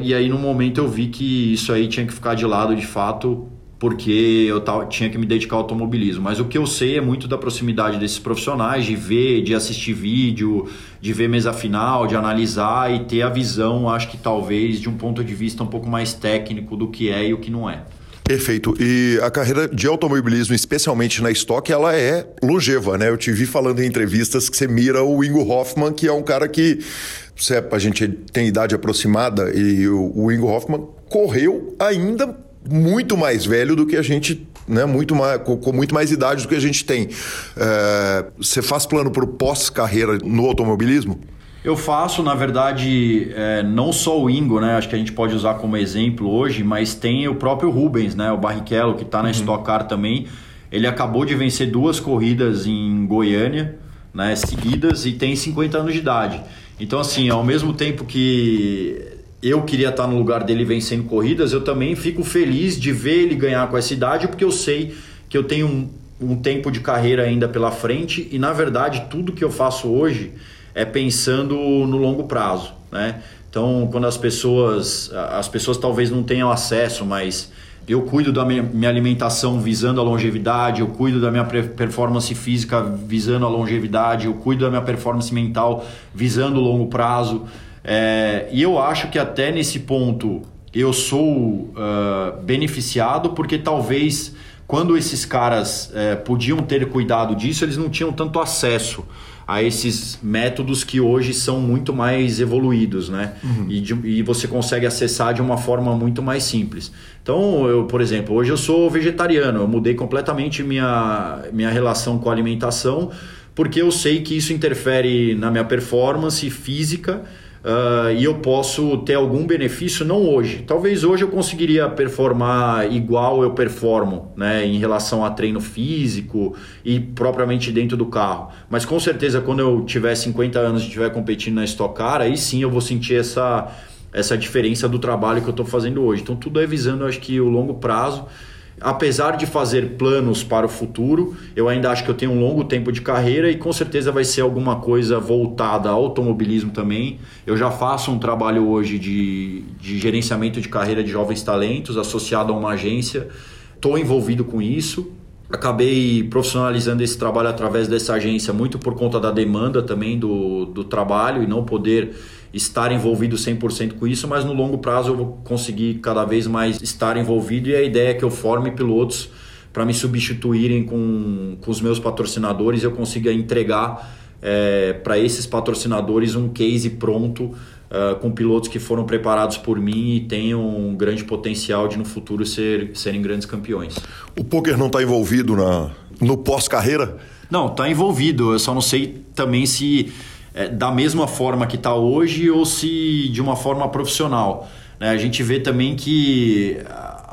e aí, no momento, eu vi que isso aí tinha que ficar de lado de fato, porque eu tinha que me dedicar ao automobilismo. Mas o que eu sei é muito da proximidade desses profissionais, de ver, de assistir vídeo, de ver mesa final, de analisar e ter a visão, acho que talvez, de um ponto de vista um pouco mais técnico do que é e o que não é. Perfeito. E a carreira de automobilismo, especialmente na estoque, ela é longeva, né? Eu te vi falando em entrevistas que você mira o Ingo Hoffman, que é um cara que a gente tem idade aproximada e o, o Ingo Hoffman correu ainda muito mais velho do que a gente, né? Muito mais, com, com muito mais idade do que a gente tem. É, você faz plano para o pós-carreira no automobilismo? Eu faço, na verdade, é, não só o Ingo, né? Acho que a gente pode usar como exemplo hoje, mas tem o próprio Rubens, né? O Barrichello, que está na uhum. Stock Car também. Ele acabou de vencer duas corridas em Goiânia, né? Seguidas e tem 50 anos de idade. Então, assim, ao mesmo tempo que eu queria estar no lugar dele vencendo corridas, eu também fico feliz de ver ele ganhar com essa idade, porque eu sei que eu tenho um, um tempo de carreira ainda pela frente e, na verdade, tudo que eu faço hoje é pensando no longo prazo, né? Então, quando as pessoas, as pessoas talvez não tenham acesso, mas eu cuido da minha, alimentação visando a longevidade, eu cuido da minha performance física visando a longevidade, eu cuido da minha performance mental visando o longo prazo. É, e eu acho que até nesse ponto eu sou uh, beneficiado porque talvez quando esses caras uh, podiam ter cuidado disso, eles não tinham tanto acesso a esses métodos que hoje são muito mais evoluídos, né? Uhum. E, de, e, você consegue acessar de uma forma muito mais simples. Então, eu, por exemplo, hoje eu sou vegetariano, eu mudei completamente minha, minha relação com a alimentação, porque eu sei que isso interfere na minha performance física Uh, e eu posso ter algum benefício, não hoje. Talvez hoje eu conseguiria performar igual eu performo, né, em relação a treino físico e propriamente dentro do carro. Mas com certeza, quando eu tiver 50 anos e estiver competindo na Stock Car, aí sim eu vou sentir essa, essa diferença do trabalho que eu estou fazendo hoje. Então, tudo é visando, acho que, o longo prazo apesar de fazer planos para o futuro, eu ainda acho que eu tenho um longo tempo de carreira e com certeza vai ser alguma coisa voltada ao automobilismo também. Eu já faço um trabalho hoje de, de gerenciamento de carreira de jovens talentos associado a uma agência, estou envolvido com isso. Acabei profissionalizando esse trabalho através dessa agência, muito por conta da demanda também do, do trabalho e não poder estar envolvido 100% com isso, mas no longo prazo eu vou conseguir cada vez mais estar envolvido e a ideia é que eu forme pilotos para me substituírem com, com os meus patrocinadores e eu consiga entregar é, para esses patrocinadores um case pronto uh, com pilotos que foram preparados por mim e tenham um grande potencial de no futuro ser, serem grandes campeões. O poker não está envolvido na, no pós-carreira? Não, está envolvido. Eu só não sei também se é, da mesma forma que está hoje ou se de uma forma profissional. Né? A gente vê também que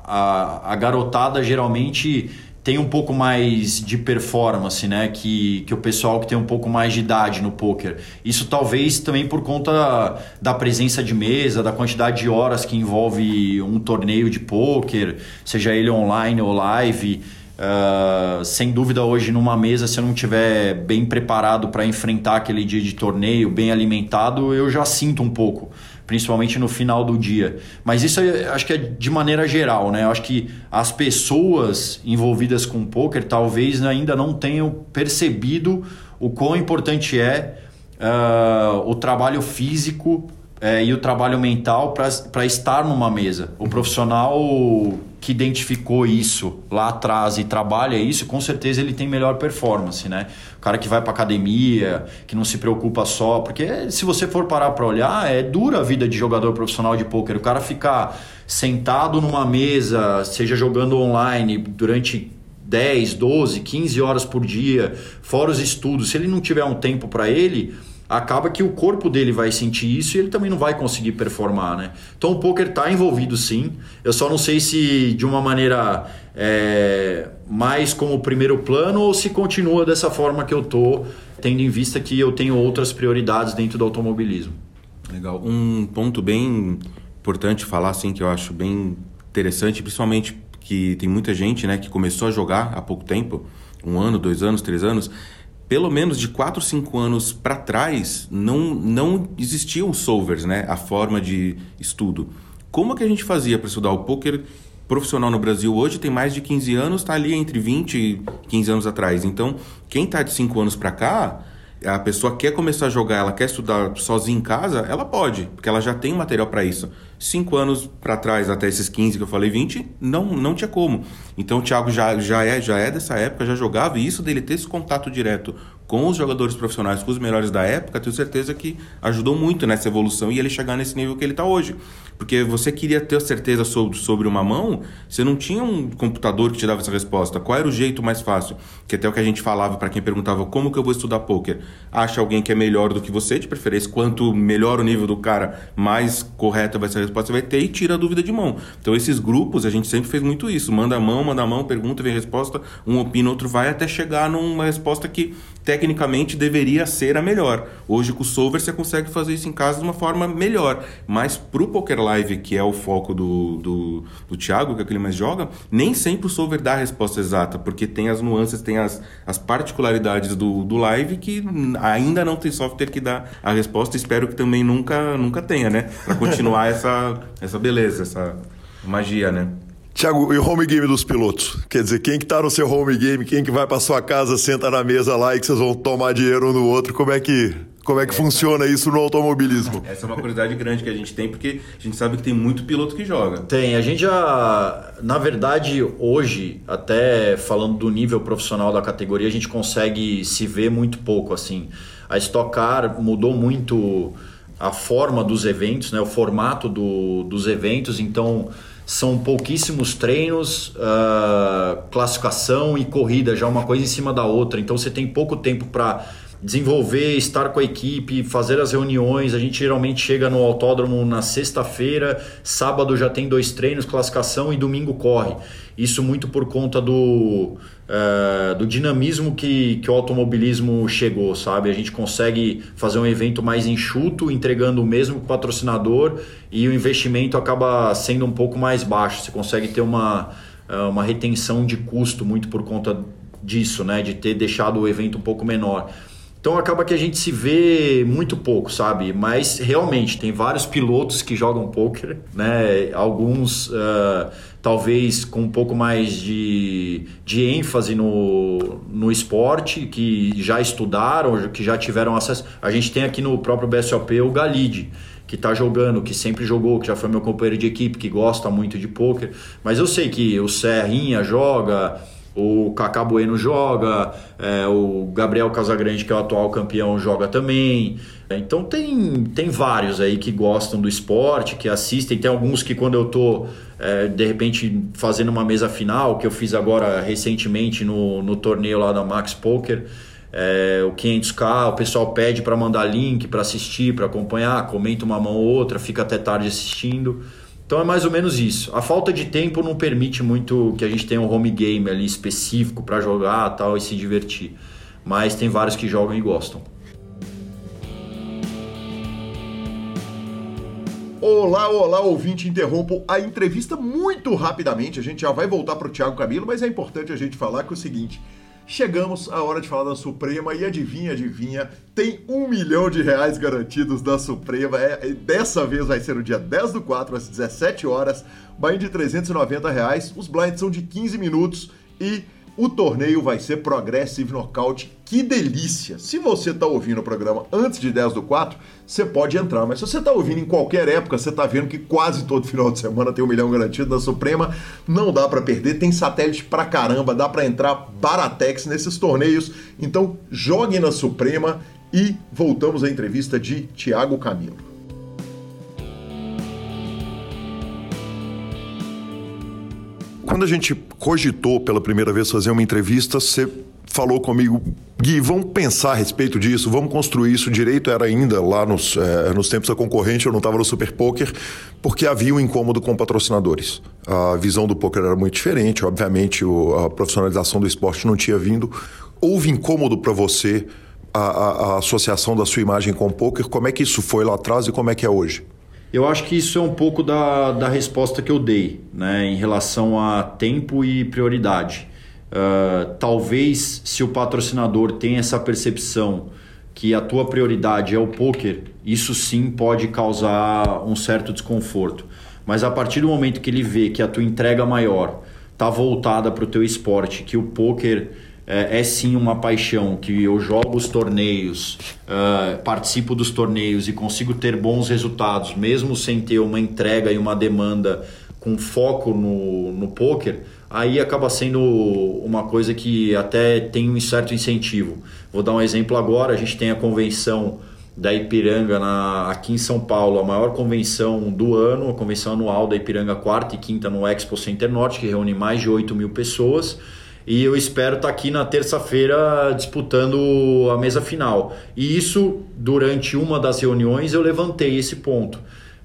a, a garotada geralmente tem um pouco mais de performance, né? Que, que o pessoal que tem um pouco mais de idade no poker. Isso talvez também por conta da presença de mesa, da quantidade de horas que envolve um torneio de poker, seja ele online ou live. Uh, sem dúvida, hoje numa mesa, se eu não tiver bem preparado para enfrentar aquele dia de torneio, bem alimentado, eu já sinto um pouco, principalmente no final do dia. Mas isso é, acho que é de maneira geral, né? Eu acho que as pessoas envolvidas com poker talvez ainda não tenham percebido o quão importante é uh, o trabalho físico é, e o trabalho mental para estar numa mesa. O profissional que identificou isso lá atrás e trabalha isso, com certeza ele tem melhor performance, né? O cara que vai para academia, que não se preocupa só, porque se você for parar para olhar, é dura a vida de jogador profissional de pôquer. O cara ficar sentado numa mesa, seja jogando online durante 10, 12, 15 horas por dia, fora os estudos, se ele não tiver um tempo para ele, acaba que o corpo dele vai sentir isso e ele também não vai conseguir performar, né? Então o poker está envolvido sim. Eu só não sei se de uma maneira é, mais como primeiro plano ou se continua dessa forma que eu tô, tendo em vista que eu tenho outras prioridades dentro do automobilismo. Legal. Um ponto bem importante falar assim que eu acho bem interessante, principalmente que tem muita gente, né, que começou a jogar há pouco tempo, um ano, dois anos, três anos, pelo menos de 4, 5 anos para trás, não, não existiam solvers, né? A forma de estudo. Como que a gente fazia para estudar o poker profissional no Brasil hoje tem mais de 15 anos, está ali entre 20 e 15 anos atrás. Então, quem está de 5 anos para cá, a pessoa quer começar a jogar, ela quer estudar sozinha em casa, ela pode, porque ela já tem material para isso. Cinco anos para trás, até esses 15 que eu falei, 20, não, não tinha como. Então o Thiago já, já, é, já é dessa época, já jogava, e isso dele ter esse contato direto com os jogadores profissionais, com os melhores da época, tenho certeza que ajudou muito nessa evolução e ele chegar nesse nível que ele está hoje. Porque você queria ter certeza sobre, sobre uma mão, você não tinha um computador que te dava essa resposta. Qual era o jeito mais fácil? Que até o que a gente falava para quem perguntava como que eu vou estudar poker. Acha alguém que é melhor do que você, de preferência, quanto melhor o nível do cara, mais correta vai ser a resposta você vai ter e tira a dúvida de mão. Então esses grupos, a gente sempre fez muito isso. Manda a mão, manda a mão, pergunta, vem a resposta, um opina, outro vai, até chegar numa resposta que tecnicamente deveria ser a melhor. Hoje com o Solver você consegue fazer isso em casa de uma forma melhor. Mas pro Poker Live, que é o foco do, do, do Thiago, que é o que ele mais joga, nem sempre o Solver dá a resposta exata, porque tem as nuances, tem as, as particularidades do, do live que ainda não tem software que dá a resposta. Espero que também nunca, nunca tenha, né? Para continuar <laughs> essa, essa beleza, essa magia, né? Tiago, e o home game dos pilotos? Quer dizer, quem que tá no seu home game, quem que vai para sua casa, senta na mesa lá e que vocês vão tomar dinheiro um no outro, como é que como é que funciona isso no automobilismo? Essa é uma curiosidade grande que a gente tem, porque a gente sabe que tem muito piloto que joga. Tem, a gente já, na verdade, hoje, até falando do nível profissional da categoria, a gente consegue se ver muito pouco, assim. A Stock Car mudou muito a forma dos eventos, né, o formato do, dos eventos, então são pouquíssimos treinos, uh, classificação e corrida, já uma coisa em cima da outra. Então você tem pouco tempo para desenvolver, estar com a equipe, fazer as reuniões. A gente geralmente chega no autódromo na sexta-feira, sábado já tem dois treinos, classificação e domingo corre. Isso muito por conta do, uh, do dinamismo que, que o automobilismo chegou, sabe? A gente consegue fazer um evento mais enxuto, entregando o mesmo patrocinador e o investimento acaba sendo um pouco mais baixo. Você consegue ter uma, uh, uma retenção de custo muito por conta disso, né? De ter deixado o evento um pouco menor. Então acaba que a gente se vê muito pouco, sabe? Mas realmente tem vários pilotos que jogam poker, né? Alguns uh, talvez com um pouco mais de, de ênfase no, no esporte, que já estudaram, que já tiveram acesso. A gente tem aqui no próprio BSOP o Galide que está jogando, que sempre jogou, que já foi meu companheiro de equipe, que gosta muito de poker. Mas eu sei que o Serrinha joga, o Kaká Bueno joga, é, o Gabriel Casagrande, que é o atual campeão, joga também. Então tem, tem vários aí que gostam do esporte, que assistem. Tem alguns que quando eu tô é, de repente fazendo uma mesa final, que eu fiz agora recentemente no, no torneio lá da Max Poker, é, o 500k, o pessoal pede para mandar link para assistir, para acompanhar, comenta uma mão ou outra, fica até tarde assistindo. Então é mais ou menos isso. A falta de tempo não permite muito que a gente tenha um home game ali específico para jogar tal e se divertir. Mas tem vários que jogam e gostam. Olá, olá, ouvinte, interrompo a entrevista muito rapidamente. A gente já vai voltar para o Thiago Camilo, mas é importante a gente falar que é o seguinte: Chegamos à hora de falar da Suprema e adivinha, adivinha, tem um milhão de reais garantidos da Suprema. É, dessa vez vai ser no dia 10 do 4, às 17 horas, buy de 390 reais. Os blinds são de 15 minutos e o torneio vai ser Progressive Knockout. Que delícia! Se você está ouvindo o programa antes de 10 do 4, você pode entrar. Mas se você está ouvindo em qualquer época, você está vendo que quase todo final de semana tem um milhão garantido da Suprema. Não dá para perder, tem satélite pra caramba, dá para entrar baratex nesses torneios. Então jogue na Suprema e voltamos à entrevista de Tiago Camilo. Quando a gente cogitou pela primeira vez fazer uma entrevista, você falou comigo, Gui, vamos pensar a respeito disso, vamos construir isso direito. Era ainda lá nos, é, nos tempos da concorrente, eu não estava no Super Poker, porque havia um incômodo com patrocinadores. A visão do poker era muito diferente, obviamente o, a profissionalização do esporte não tinha vindo. Houve incômodo para você a, a, a associação da sua imagem com o poker? Como é que isso foi lá atrás e como é que é hoje? Eu acho que isso é um pouco da, da resposta que eu dei, né, em relação a tempo e prioridade. Uh, talvez se o patrocinador tem essa percepção que a tua prioridade é o poker, isso sim pode causar um certo desconforto. Mas a partir do momento que ele vê que a tua entrega maior está voltada para o teu esporte, que o poker é, é, sim uma paixão, que eu jogo os torneios, uh, participo dos torneios e consigo ter bons resultados, mesmo sem ter uma entrega e uma demanda com foco no, no poker, aí acaba sendo uma coisa que até tem um certo incentivo. Vou dar um exemplo agora, a gente tem a convenção da Ipiranga na, aqui em São Paulo, a maior convenção do ano, a convenção anual da Ipiranga, quarta e quinta no Expo Center Norte, que reúne mais de 8 mil pessoas. E eu espero estar aqui na terça-feira disputando a mesa final. E isso, durante uma das reuniões, eu levantei esse ponto.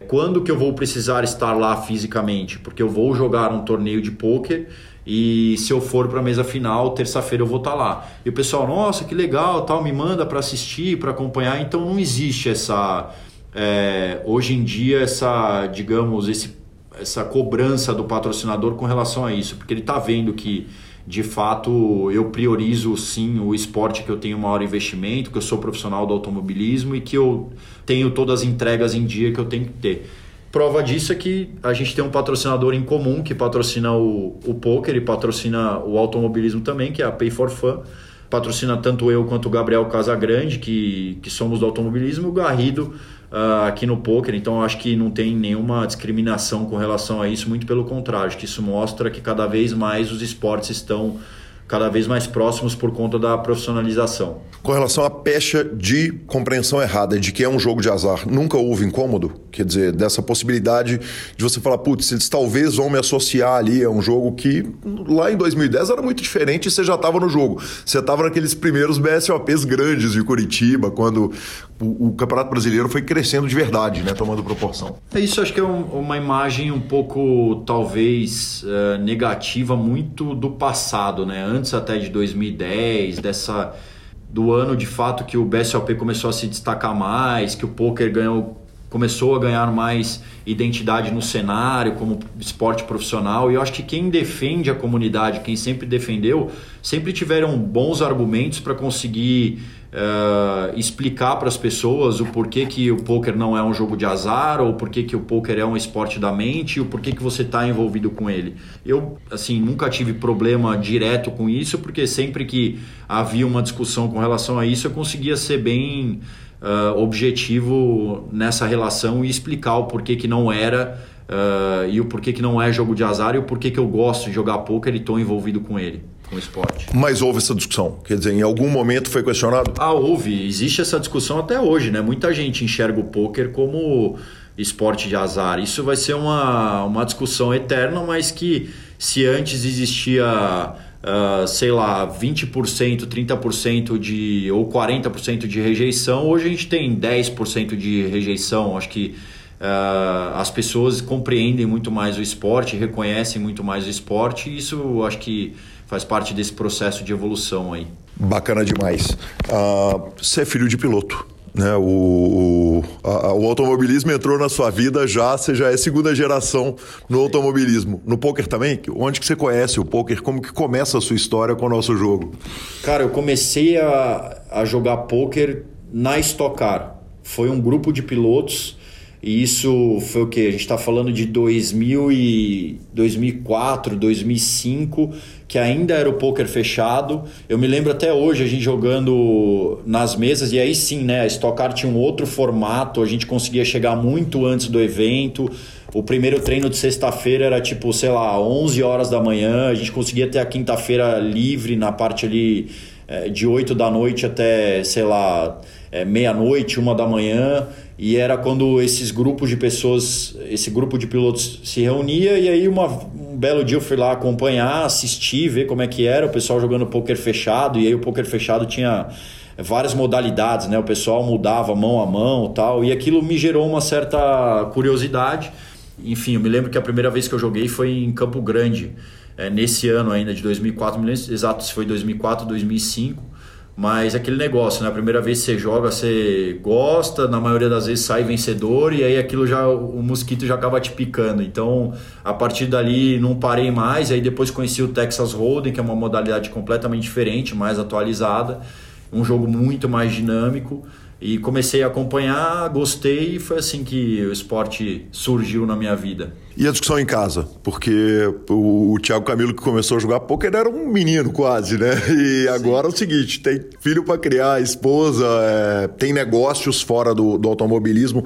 Quando que eu vou precisar estar lá fisicamente? Porque eu vou jogar um torneio de pôquer e se eu for para a mesa final, terça-feira eu vou estar tá lá. E o pessoal, nossa, que legal, tal, me manda para assistir, para acompanhar. Então não existe essa é, hoje em dia essa, digamos, esse, essa cobrança do patrocinador com relação a isso, porque ele está vendo que de fato eu priorizo sim o esporte que eu tenho maior investimento, que eu sou profissional do automobilismo e que eu tenho todas as entregas em dia que eu tenho que ter. Prova disso é que a gente tem um patrocinador em comum que patrocina o, o poker e patrocina o automobilismo também, que é a Pay for Fun. Patrocina tanto eu quanto o Gabriel Casagrande, que, que somos do automobilismo, o Garrido uh, aqui no poker. Então acho que não tem nenhuma discriminação com relação a isso, muito pelo contrário, acho que isso mostra que cada vez mais os esportes estão cada vez mais próximos por conta da profissionalização. Com relação à pecha de compreensão errada de que é um jogo de azar, nunca houve incômodo? Quer dizer, dessa possibilidade de você falar, putz, eles talvez vão me associar ali a um jogo que lá em 2010 era muito diferente e você já estava no jogo. Você estava naqueles primeiros BSOPs grandes de Curitiba, quando o, o, Campeonato Brasileiro foi crescendo de verdade, né, tomando proporção. É isso, acho que é um, uma imagem um pouco, talvez, uh, negativa muito do passado, né? Antes até de 2010, dessa do ano de fato que o BSOP começou a se destacar mais, que o poker ganhou começou a ganhar mais identidade no cenário como esporte profissional e eu acho que quem defende a comunidade, quem sempre defendeu, sempre tiveram bons argumentos para conseguir uh, explicar para as pessoas o porquê que o poker não é um jogo de azar ou porquê que o poker é um esporte da mente e o porquê que você está envolvido com ele. Eu, assim, nunca tive problema direto com isso porque sempre que havia uma discussão com relação a isso eu conseguia ser bem uh, objetivo nessa relação e explicar o porquê que não era uh, e o porquê que não é jogo de azar e o porquê que eu gosto de jogar poker e estou envolvido com ele com o esporte. Mas houve essa discussão? Quer dizer, em algum momento foi questionado? Ah, houve. Existe essa discussão até hoje, né? Muita gente enxerga o poker como esporte de azar. Isso vai ser uma, uma discussão eterna, mas que se antes existia, uh, sei lá, 20%, 30% de ou 40% de rejeição, hoje a gente tem 10% de rejeição. Acho que uh, as pessoas compreendem muito mais o esporte, reconhecem muito mais o esporte, e isso acho que faz parte desse processo de evolução aí. Bacana demais. Uh, você é filho de piloto. Né, o, o, a, o, automobilismo entrou na sua vida já, você já é segunda geração no automobilismo. No poker também? Onde que você conhece o poker? Como que começa a sua história com o nosso jogo? Cara, eu comecei a, a jogar poker na Stock Car. Foi um grupo de pilotos e isso foi o que? A gente está falando de 2000 e 2004, 2005, que ainda era o poker fechado. Eu me lembro até hoje a gente jogando nas mesas, e aí sim, né? A Stock Car tinha um outro formato, a gente conseguia chegar muito antes do evento. O primeiro treino de sexta-feira era tipo, sei lá, 11 horas da manhã. A gente conseguia ter a quinta-feira livre na parte ali é, de 8 da noite até, sei lá, é, meia-noite, uma da manhã e era quando esses grupos de pessoas, esse grupo de pilotos se reunia e aí uma, um belo dia eu fui lá acompanhar, assistir, ver como é que era o pessoal jogando poker fechado e aí o poker fechado tinha várias modalidades, né? O pessoal mudava mão a mão, tal, e aquilo me gerou uma certa curiosidade. Enfim, eu me lembro que a primeira vez que eu joguei foi em Campo Grande, é, nesse ano ainda de 2004, me lembro exato se foi 2004, 2005. Mas aquele negócio, né? A primeira vez que você joga, você gosta, na maioria das vezes sai vencedor e aí aquilo já o mosquito já acaba te picando. Então, a partir dali não parei mais, aí depois conheci o Texas Hold'em, que é uma modalidade completamente diferente, mais atualizada, um jogo muito mais dinâmico. E comecei a acompanhar, gostei e foi assim que o esporte surgiu na minha vida. E a discussão em casa? Porque o, o Thiago Camilo que começou a jogar poker era um menino quase, né? <laughs> E agora é o seguinte, tem filho para criar, esposa, é, tem negócios fora do, do, automobilismo.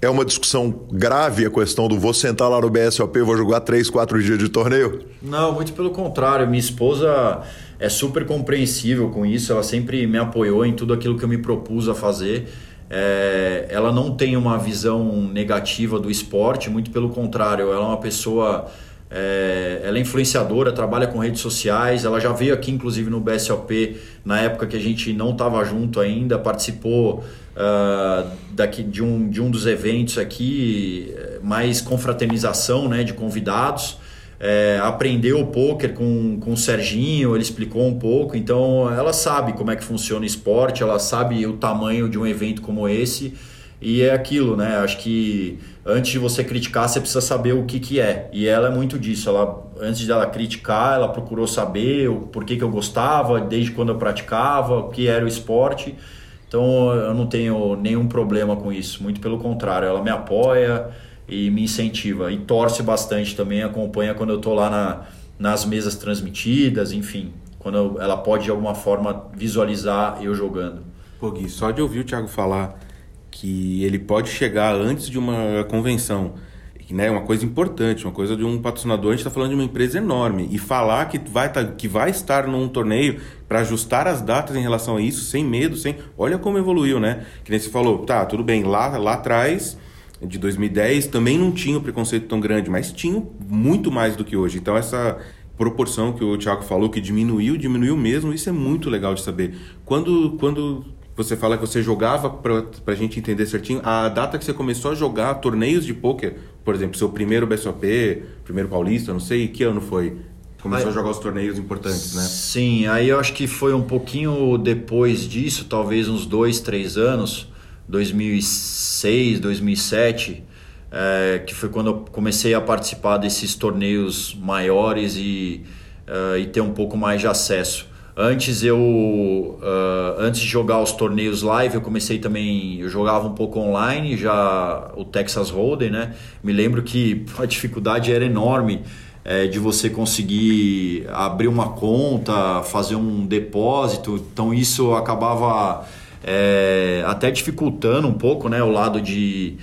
É uma discussão grave a questão do vou sentar lá no BSOP, vou jogar três, quatro dias de torneio? Não, muito pelo contrário. Minha esposa é super compreensível com isso, ela sempre me apoiou em tudo aquilo que eu me propus a fazer. É, ela não tem uma visão negativa do esporte, muito pelo contrário, ela é uma pessoa. É, ela é influenciadora, trabalha com redes sociais. Ela já veio aqui, inclusive, no BSOP, na época que a gente não estava junto ainda, participou uh, daqui, de, um, de um dos eventos aqui, mais confraternização né, de convidados é, aprendeu o poker com, com o Serginho, ele explicou um pouco, então ela sabe como é que funciona o esporte, ela sabe o tamanho de um evento como esse, e é aquilo, né? Acho que antes de você criticar, você precisa saber o que, que é. E ela é muito disso. Ela, antes dela criticar, ela procurou saber o porquê que eu gostava, desde quando eu praticava, o que era o esporte. Então eu não tenho nenhum problema com isso. Muito pelo contrário, ela me apoia e me incentiva. E torce bastante também, acompanha quando eu estou lá na, nas mesas transmitidas, enfim, quando eu, ela pode de alguma forma visualizar eu jogando. Pô, Gui, só de ouvir o Thiago falar que ele pode chegar antes de uma convenção, né, uma coisa importante, uma coisa de um patrocinador, a gente está falando de uma empresa enorme, e falar que vai, tá, que vai estar num torneio para ajustar as datas em relação a isso, sem medo, sem. Olha como evoluiu, né? Que nem você falou, tá, tudo bem, lá, lá atrás de 2010 também não tinha o preconceito tão grande, mas tinha muito mais do que hoje. Então essa proporção que o Thiago falou que diminuiu, diminuiu mesmo, isso é muito legal de saber. Quando quando você fala que você jogava para a gente entender certinho, a data que você começou a jogar torneios de pôquer, por exemplo, seu primeiro BSOP, primeiro paulista, não sei que ano foi. Começou aí, a jogar os torneios importantes, né? Sim, aí eu acho que foi um pouquinho depois disso, talvez uns dois, três anos 2006, 2007, é, que foi quando eu comecei a participar desses torneios maiores e, uh, e ter um pouco mais de acesso. Antes eu, uh, antes de jogar os torneios live, eu comecei também, eu jogava um pouco online, já o Texas Hold'em, né? Me lembro que <laughs> a dificuldade era enorme é, de você conseguir abrir uma conta, fazer um depósito, então isso acabava é, até dificultando um pouco né, o lado de.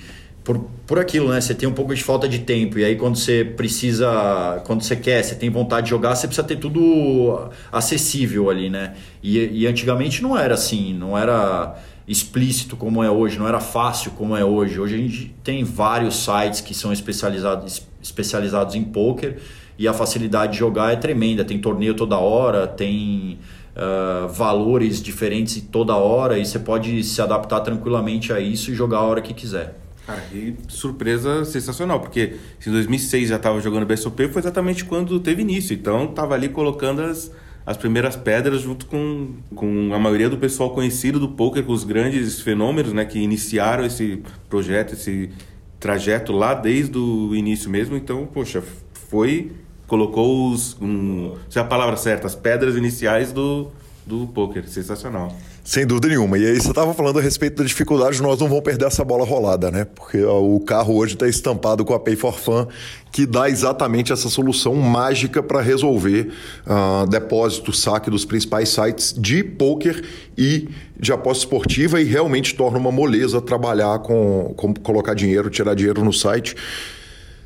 Por, por aquilo, né? Você tem um pouco de falta de tempo. E aí, quando você precisa, quando você quer, você tem vontade de jogar, você precisa ter tudo acessível ali, né? E, e antigamente não era assim, não era explícito como é hoje, não era fácil como é hoje. Hoje a gente tem vários sites que são especializados, especializados em poker e a facilidade de jogar é tremenda. Tem torneio toda hora, tem uh, valores diferentes toda hora e você pode se adaptar tranquilamente a isso e jogar a hora que quiser. Cara, que surpresa sensacional, porque se em 2006 já estava jogando BSOP, foi exatamente quando teve início. Então, estava ali colocando as, as primeiras pedras junto com, com a maioria do pessoal conhecido do poker, com os grandes fenômenos né, que iniciaram esse projeto, esse trajeto lá desde o início mesmo. Então, poxa, foi colocou os. Um, se é a palavra certa, as pedras iniciais do, do poker. Sensacional. Sem dúvida nenhuma. E aí você estava falando a respeito da dificuldade, nós não vamos perder essa bola rolada, né? Porque o carro hoje está estampado com a Pay for Fun, que dá exatamente essa solução mágica para resolver uh, depósito, saque dos principais sites de poker e de aposta esportiva e realmente torna uma moleza trabalhar com, com colocar dinheiro, tirar dinheiro no site.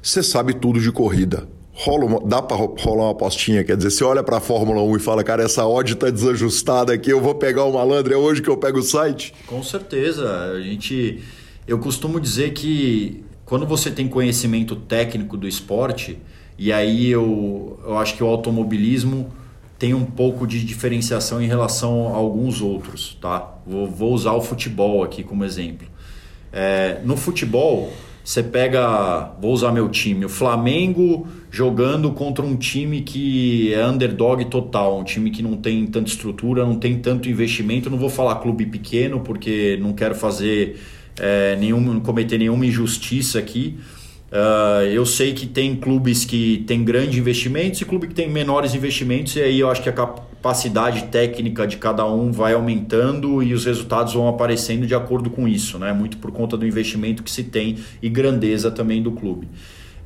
Você sabe tudo de corrida rola uma, dá para rolar uma apostinha, quer dizer, você olha para a Fórmula 1 e fala, cara, essa odd tá desajustada aqui, eu vou pegar o malandro, é hoje que eu pego o site? Com certeza, a gente eu costumo dizer que quando você tem conhecimento técnico do esporte, e aí eu, eu acho que o automobilismo tem um pouco de diferenciação em relação a alguns outros, tá? Vou, vou usar o futebol aqui como exemplo. É, no futebol, você pega, vou usar meu time, o Flamengo jogando contra um time que é underdog total, um time que não tem tanta estrutura, não tem tanto investimento. Não vou falar clube pequeno porque não quero fazer é, nenhum, cometer nenhuma injustiça aqui, Uh, eu sei que tem clubes que têm grandes investimentos e clubes que têm menores investimentos, e aí eu acho que a capacidade técnica de cada um vai aumentando e os resultados vão aparecendo de acordo com isso, né? muito por conta do investimento que se tem e grandeza também do clube.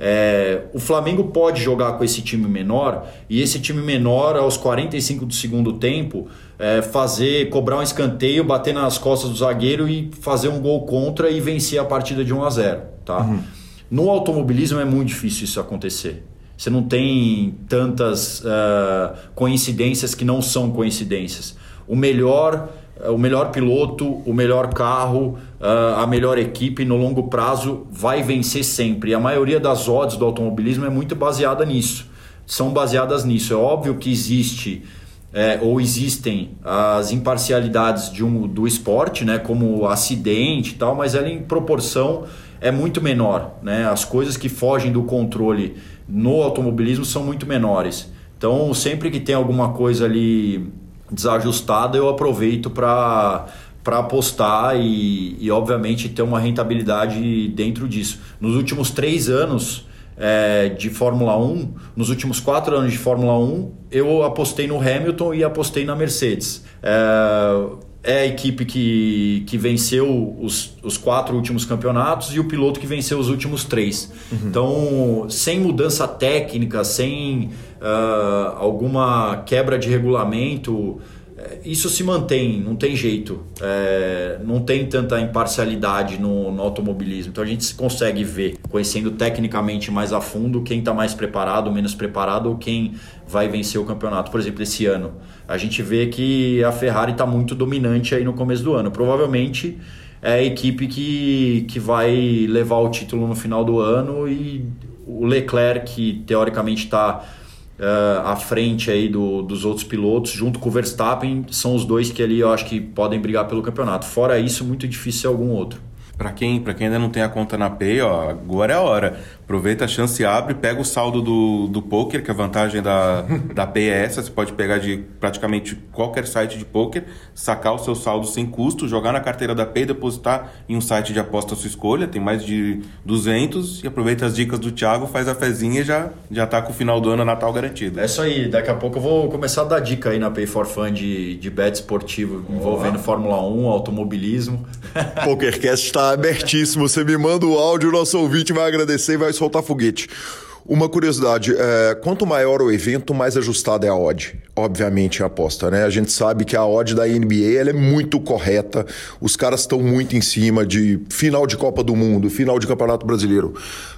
É, o Flamengo pode jogar com esse time menor e esse time menor, aos 45 do segundo tempo, é, fazer, cobrar um escanteio, bater nas costas do zagueiro e fazer um gol contra e vencer a partida de 1 a 0 tá? Uhum. No automobilismo é muito difícil isso acontecer. Você não tem tantas uh, coincidências que não são coincidências. O melhor, uh, o melhor piloto, o melhor carro, a melhor equipe no longo prazo vai vencer sempre. E a maioria das odds do automobilismo é muito baseada nisso. São baseadas nisso. É óbvio que existe é, ou existem as imparcialidades de um, do esporte, né, como acidente e tal, mas ela em proporção é muito menor. Né? As coisas que fogem do controle no automobilismo são muito menores. Então, sempre que tem alguma coisa ali desajustada, eu aproveito para para apostar e, e, obviamente, ter uma rentabilidade dentro disso. Nos últimos três anos é, de Fórmula 1, nos últimos quatro anos de Fórmula 1, eu apostei no Hamilton e apostei na Mercedes. É, é a equipe que, que venceu os, os quatro últimos campeonatos e o piloto que venceu os últimos três. Uhum. Então, sem mudança técnica, sem uh, alguma quebra de regulamento, isso se mantém, não tem jeito. É, não tem tanta imparcialidade no, no, automobilismo. Então a gente consegue ver, conhecendo tecnicamente mais a fundo, quem está mais preparado, menos preparado ou quem vai vencer o campeonato. Por exemplo, esse ano, a gente vê que a Ferrari está muito dominante aí no começo do ano. Provavelmente é a equipe que, que vai levar o título no final do ano e o Leclerc, que teoricamente está uh, à frente aí do, dos outros pilotos, junto com o Verstappen, são os dois que ali eu acho que podem brigar pelo campeonato. Fora isso, muito difícil ser algum outro. Para quem, quem ainda não tem a conta na Pay, ó, agora é a hora. Aproveita a chance, abre, pega o saldo do, do poker, que é a vantagem da, <laughs> da Pay é essa. Você pode pegar de praticamente qualquer site de poker, sacar o seu saldo sem custo, jogar na carteira da Pay, depositar em um site de aposta à sua escolha. Tem mais de 200 e aproveita as dicas do Thiago, faz a fezinha e já, já tá com o final do ano Natal garantido. É isso aí. Daqui a pouco eu vou começar a dar dica aí na Pay for Fun de, de bet esportivo envolvendo Fórmula 1, automobilismo. PokerCast está abertíssimo. Você me manda o áudio, o nosso ouvinte vai agradecer e vai soltar foguete. Uma curiosidade, é, quanto maior o evento, mais ajustada é a odd. Obviamente a aposta, né? A gente sabe que a odd da NBA ela é muito correta. Os caras estão muito em cima de final de Copa do Mundo, final de Campeonato Brasileiro.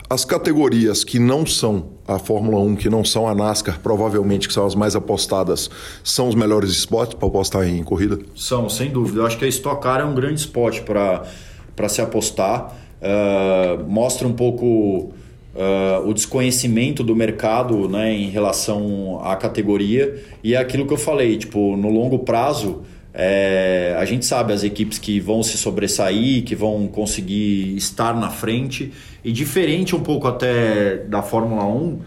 As categorias que não são a Fórmula 1, que não são a NASCAR, provavelmente que são as mais apostadas, são os melhores esportes para apostar em corrida? São, sem dúvida. Eu acho que a Stock Car é um grande esporte para se apostar. Uh, mostra um pouco uh, o desconhecimento do mercado né, em relação à categoria. E é aquilo que eu falei, tipo, no longo prazo é, a gente sabe as equipes que vão se sobressair, que vão conseguir estar na frente. E diferente um pouco até da Fórmula 1 Uh,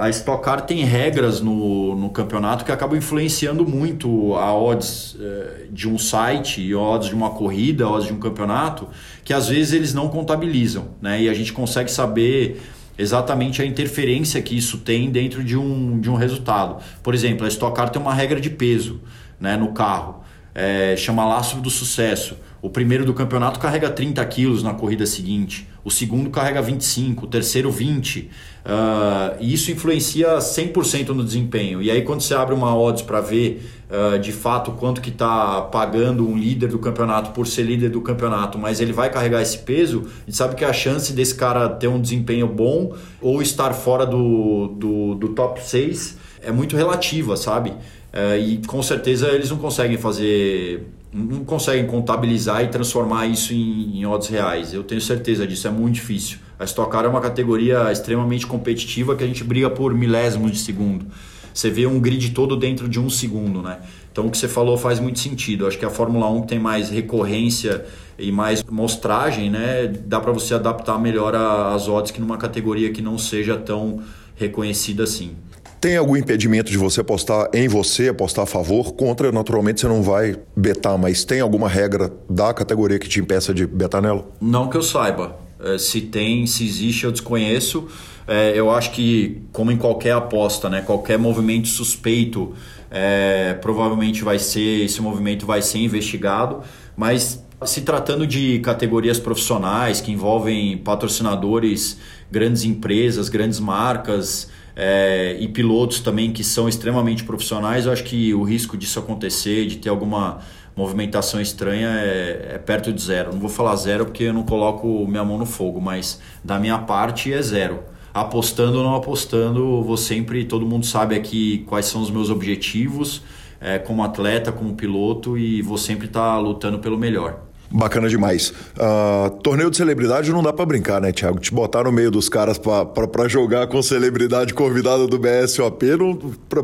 a Stock Car tem regras no, no campeonato que acabam influenciando muito a odds uh, de um site, e odds de uma corrida, odds de um campeonato, que às vezes eles não contabilizam, né? E a gente consegue saber exatamente a interferência que isso tem dentro de um, de um resultado. Por exemplo, a Stock Car tem uma regra de peso né, no carro, é, chama lastro do sucesso. O primeiro do campeonato carrega 30 quilos na corrida seguinte, o segundo carrega 25, o terceiro 20. Uh, e isso influencia 100% no desempenho. E aí quando você abre uma odds para ver uh, de fato quanto que está pagando um líder do campeonato por ser líder do campeonato, mas ele vai carregar esse peso, a gente sabe que a chance desse cara ter um desempenho bom ou estar fora do, do, do top 6 é muito relativa, sabe? Uh, e com certeza eles não conseguem fazer não conseguem contabilizar e transformar isso em, em odds reais. Eu tenho certeza disso, é muito difícil. A Stock Car é uma categoria extremamente competitiva que a gente briga por milésimos de segundo. Você vê um grid todo dentro de um segundo, né? Então o que você falou faz muito sentido. Acho que a Fórmula 1 tem mais recorrência e mais mostragem, né? Dá para você adaptar melhor as odds que numa categoria que não seja tão reconhecida assim. Tem algum impedimento de você apostar em você, apostar a favor? Contra, naturalmente, você não vai betar, mas tem alguma regra da categoria que te impeça de betar nela? Não que eu saiba. É, se tem, se existe, eu desconheço. É, eu acho que, como em qualquer aposta, né, qualquer movimento suspeito, é, provavelmente vai ser, esse movimento vai ser investigado, mas se tratando de categorias profissionais que envolvem patrocinadores, grandes empresas, grandes marcas é, e pilotos também que são extremamente profissionais, eu acho que o risco disso acontecer, de ter alguma movimentação estranha é, é, perto de zero. Não vou falar zero porque eu não coloco minha mão no fogo, mas da minha parte é zero. Apostando ou não apostando, vou sempre, todo mundo sabe aqui quais são os meus objetivos é, como atleta, como piloto e vou sempre estar tá lutando pelo melhor. Bacana demais. Uh, torneio de celebridade não dá para brincar, né, Thiago? Te botar no meio dos caras para jogar com celebridade convidada do BSOP,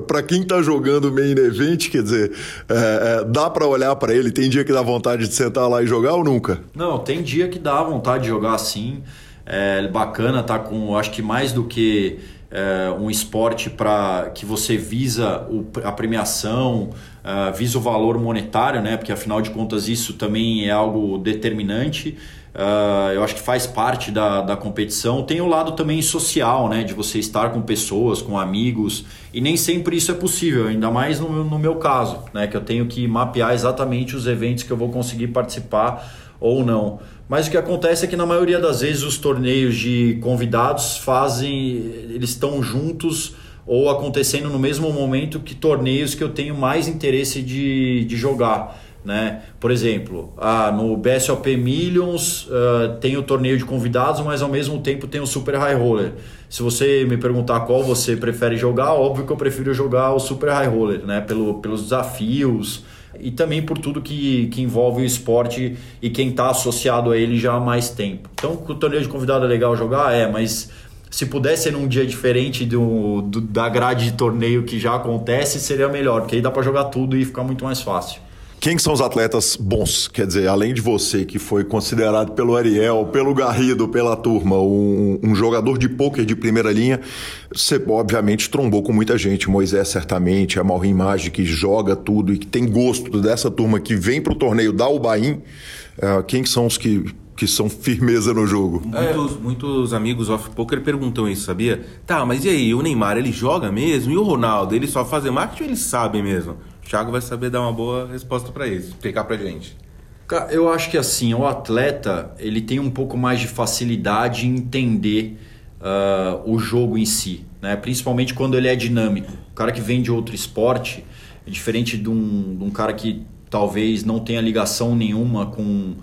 para quem tá jogando main event, quer dizer, é, é, dá para olhar para ele? Tem dia que dá vontade de sentar lá e jogar ou nunca? Não, tem dia que dá vontade de jogar sim. É bacana tá com, acho que mais do que é, um esporte para que você visa o, a premiação, uh, visa o valor monetário, né? Porque afinal de contas isso também é algo determinante. Uh, eu acho que faz parte da, da competição. Tem o lado também social, né? De você estar com pessoas, com amigos. E nem sempre isso é possível, ainda mais no, no meu caso, né? Que eu tenho que mapear exatamente os eventos que eu vou conseguir participar ou não. Mas o que acontece é que na maioria das vezes os torneios de convidados fazem, eles estão juntos ou acontecendo no mesmo momento que torneios que eu tenho mais interesse de, de jogar. Né? Por exemplo, ah, no BSOP Millions uh, tem o torneio de convidados, mas ao mesmo tempo tem o Super High Roller. Se você me perguntar qual você prefere jogar, óbvio que eu prefiro jogar o Super High Roller, né? Pelo, pelos desafios, e também por tudo que, que envolve o esporte e quem está associado a ele já há mais tempo. Então, o torneio de convidado é legal jogar? É, mas se pudesse ser num dia diferente do, do, da grade de torneio que já acontece, seria melhor, porque aí dá para jogar tudo e ficar muito mais fácil. Quem são os atletas bons? Quer dizer, além de você, que foi considerado pelo Ariel, pelo Garrido, pela turma, um, um jogador de pôquer de primeira linha, você obviamente trombou com muita gente. Moisés, certamente, a Malrim que joga tudo e que tem gosto dessa turma que vem para o torneio da Ubaim. Uh, quem são os que que são firmeza no jogo. Muitos, muitos amigos off-poker perguntam isso, sabia? Tá, mas e aí, o Neymar, ele joga mesmo? E o Ronaldo, ele só faz marketing ou eles sabem mesmo? O Thiago vai saber dar uma boa resposta para isso, explicar pra gente. Eu acho que assim, o atleta ele tem um pouco mais de facilidade em entender uh, o jogo em si, né? principalmente quando ele é dinâmico. O cara que vem de outro esporte é diferente de um, de um cara que talvez não tenha ligação nenhuma com,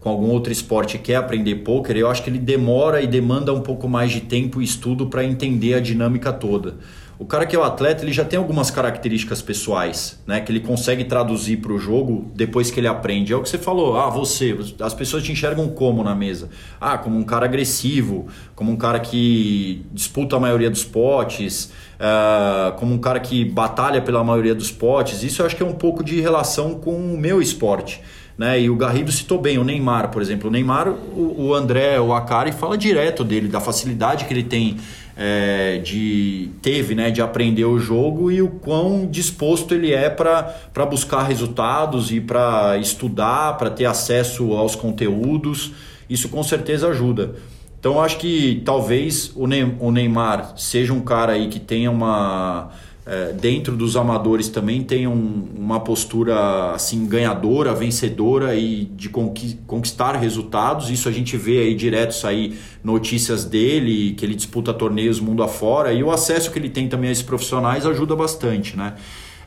com algum outro esporte e quer aprender poker. Eu acho que ele demora e demanda um pouco mais de tempo e estudo para entender a dinâmica toda. O cara que é o atleta, ele já tem algumas características pessoais, né? Que ele consegue traduzir para o jogo depois que ele aprende. É o que você falou, ah, você, as pessoas te enxergam como na mesa? Ah, como um cara agressivo, como um cara que disputa a maioria dos potes, uh, como um cara que batalha pela maioria dos potes. Isso eu acho que é um pouco de relação com o meu esporte. Né? E o Garrido citou bem, o Neymar, por exemplo. O Neymar, o, o André, o Akari fala direto dele, da facilidade que ele tem é, de teve né, de aprender o jogo e o quão disposto ele é para buscar resultados e para estudar, para ter acesso aos conteúdos. Isso com certeza ajuda. Então acho que talvez o Neymar seja um cara aí que tenha uma é, dentro dos amadores também tem um, uma postura assim ganhadora, vencedora e de conquistar resultados. Isso a gente vê aí direto sair notícias dele, que ele disputa torneios mundo afora e o acesso que ele tem também a esses profissionais ajuda bastante, né?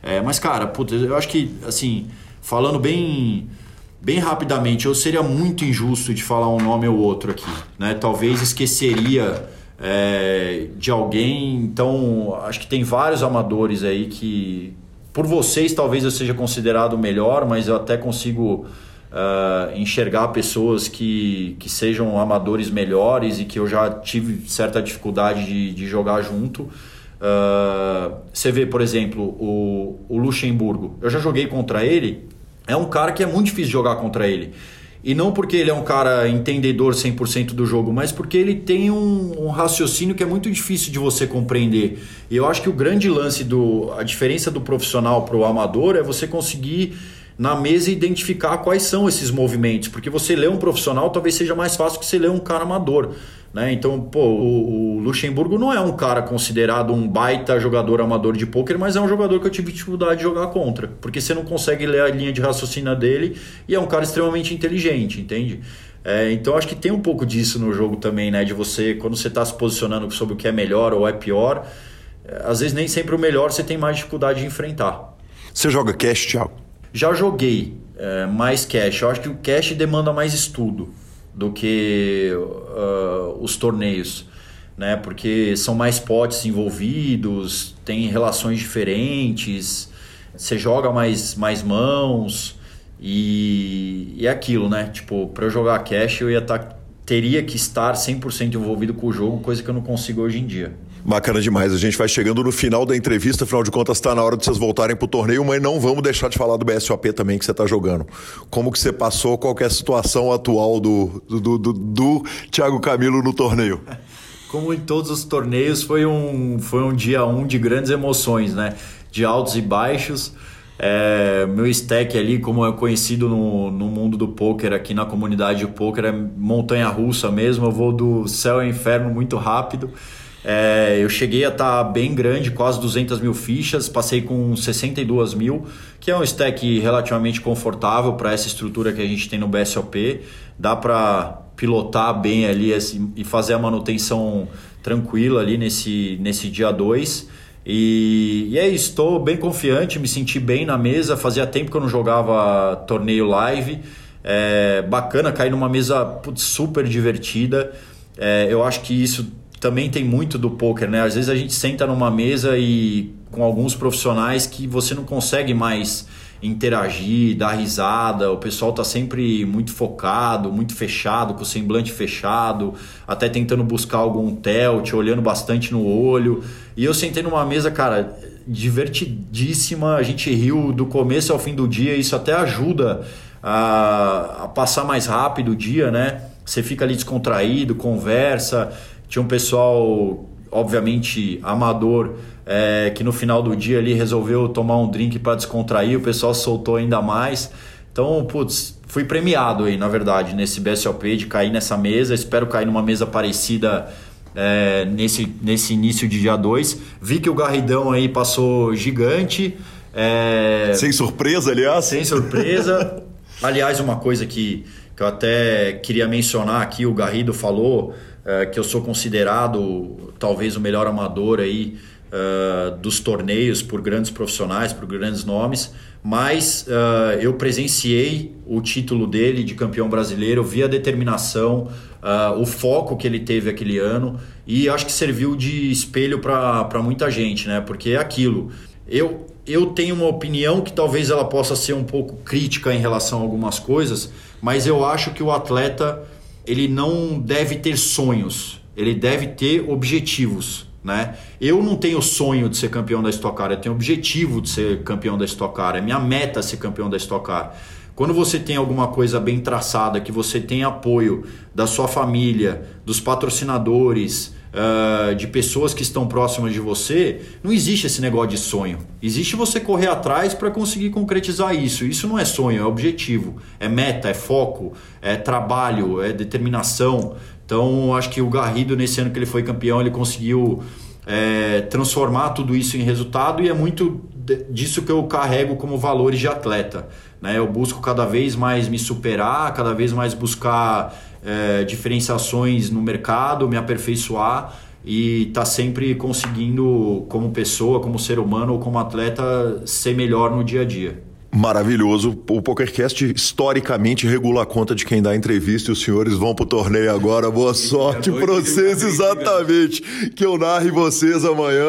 É, mas cara, putz, eu acho que assim, falando bem bem rapidamente, eu seria muito injusto de falar um nome ou outro aqui, né? Talvez esqueceria é, de alguém. Então, acho que tem vários amadores aí que, por vocês, talvez eu seja considerado o melhor, mas eu até consigo uh, enxergar pessoas que, que sejam amadores melhores e que eu já tive certa dificuldade de, de jogar junto. Uh, você vê, por exemplo, o, o Luxemburgo. Eu já joguei contra ele. É um cara que é muito difícil jogar contra ele. E não porque ele é um cara entendedor 100% do jogo, mas porque ele tem um, um, raciocínio que é muito difícil de você compreender. E eu acho que o grande lance do. A diferença do profissional para o amador é você conseguir na mesa identificar quais são esses movimentos, porque você lê um profissional talvez seja mais fácil que você ler um cara amador. Né? Então, pô, o, o, Luxemburgo não é um cara considerado um baita jogador amador de pôquer, mas é um jogador que eu tive dificuldade de jogar contra, porque você não consegue ler a linha de raciocínio dele e é um cara extremamente inteligente, entende? É, então acho que tem um pouco disso no jogo também, né? De você, quando você está se posicionando sobre o que é melhor ou é pior, é, às vezes nem sempre o melhor você tem mais dificuldade de enfrentar. Você joga cash, Thiago? Já joguei é, mais cash. Eu acho que o cash demanda mais estudo do que uh, os torneios, né? Porque são mais potes envolvidos, tem relações diferentes, você joga mais, mais mãos e, e é aquilo, né? Tipo, para eu jogar cash eu ia tá, teria que estar 100% envolvido com o jogo, coisa que eu não consigo hoje em dia. Bacana demais. A gente vai chegando no final da entrevista, afinal de contas está na hora de vocês voltarem para o torneio, mas não vamos deixar de falar do BSOP também que você está jogando. Como que você passou, qual é a situação atual do, do, do, do Thiago Camilo no torneio? <laughs> Como em todos os torneios, foi um, foi um dia um de grandes emoções, né? De altos e baixos. É, meu stack ali, como é conhecido no, no mundo do poker, aqui na comunidade do poker, é montanha russa mesmo. Eu vou do céu ao inferno muito rápido. É, eu cheguei a estar tá bem grande, quase 200 mil fichas, passei com 62 mil, que é um stack relativamente confortável para essa estrutura que a gente tem no BSOP. Dá para pilotar bem ali e fazer a manutenção tranquila ali nesse, nesse dia 2. E, e é isso, estou bem confiante, me senti bem na mesa. Fazia tempo que eu não jogava torneio live. É, bacana cair numa mesa putz, super divertida. É, eu acho que isso também tem muito do poker, né? Às vezes a gente senta numa mesa e com alguns profissionais que você não consegue mais interagir, dar risada, o pessoal tá sempre muito focado, muito fechado, com o semblante fechado, até tentando buscar algum telt, olhando bastante no olho. E eu sentei numa mesa, cara, divertidíssima, a gente riu do começo ao fim do dia, isso até ajuda a, a passar mais rápido o dia, né? Você fica ali descontraído, conversa, tinha um pessoal, obviamente, amador, é, que no final do dia ali resolveu tomar um drink para descontrair, o pessoal soltou ainda mais. Então, putz, fui premiado aí, na verdade, nesse BSOP de cair nessa mesa. Espero cair numa mesa parecida é, nesse, nesse início de dia 2. Vi que o Garridão aí passou gigante. É... Sem surpresa, aliás. Sem surpresa. <laughs> aliás, uma coisa que, que eu até queria mencionar aqui, o Garrido falou é, que eu sou considerado talvez o melhor amador aí uh, dos torneios por grandes profissionais, por grandes nomes, mas uh, eu presenciei o título dele de campeão brasileiro, vi a determinação, o foco que ele teve aquele ano e acho que serviu de espelho para muita gente, né? Porque é aquilo. Eu, eu tenho uma opinião que talvez ela possa ser um pouco crítica em relação a algumas coisas, mas eu acho que o atleta ele não deve ter sonhos, ele deve ter objetivos. Né? Eu não tenho sonho de ser campeão da Stock Car, eu tenho objetivo de ser campeão da Stock Car, é minha meta ser campeão da Stock Car. Quando você tem alguma coisa bem traçada, que você tem apoio da sua família, dos patrocinadores, uh, de pessoas que estão próximas de você, não existe esse negócio de sonho. Existe você correr atrás para conseguir concretizar isso. Isso não é sonho, é objetivo, é meta, é foco, é trabalho, é determinação. Então, acho que o Garrido, nesse ano que ele foi campeão, ele conseguiu é, transformar tudo isso em resultado e é muito disso que eu carrego como valores de atleta. Né? Eu busco cada vez mais me superar, cada vez mais buscar é, diferenciações no mercado, me aperfeiçoar e tá sempre conseguindo, como pessoa, como ser humano ou como atleta, ser melhor no dia a dia. Maravilhoso. O PokerCast historicamente regula a conta de quem dá entrevista e os senhores vão pro torneio agora. Boa sorte para vocês, exatamente. Que eu narre vocês amanhã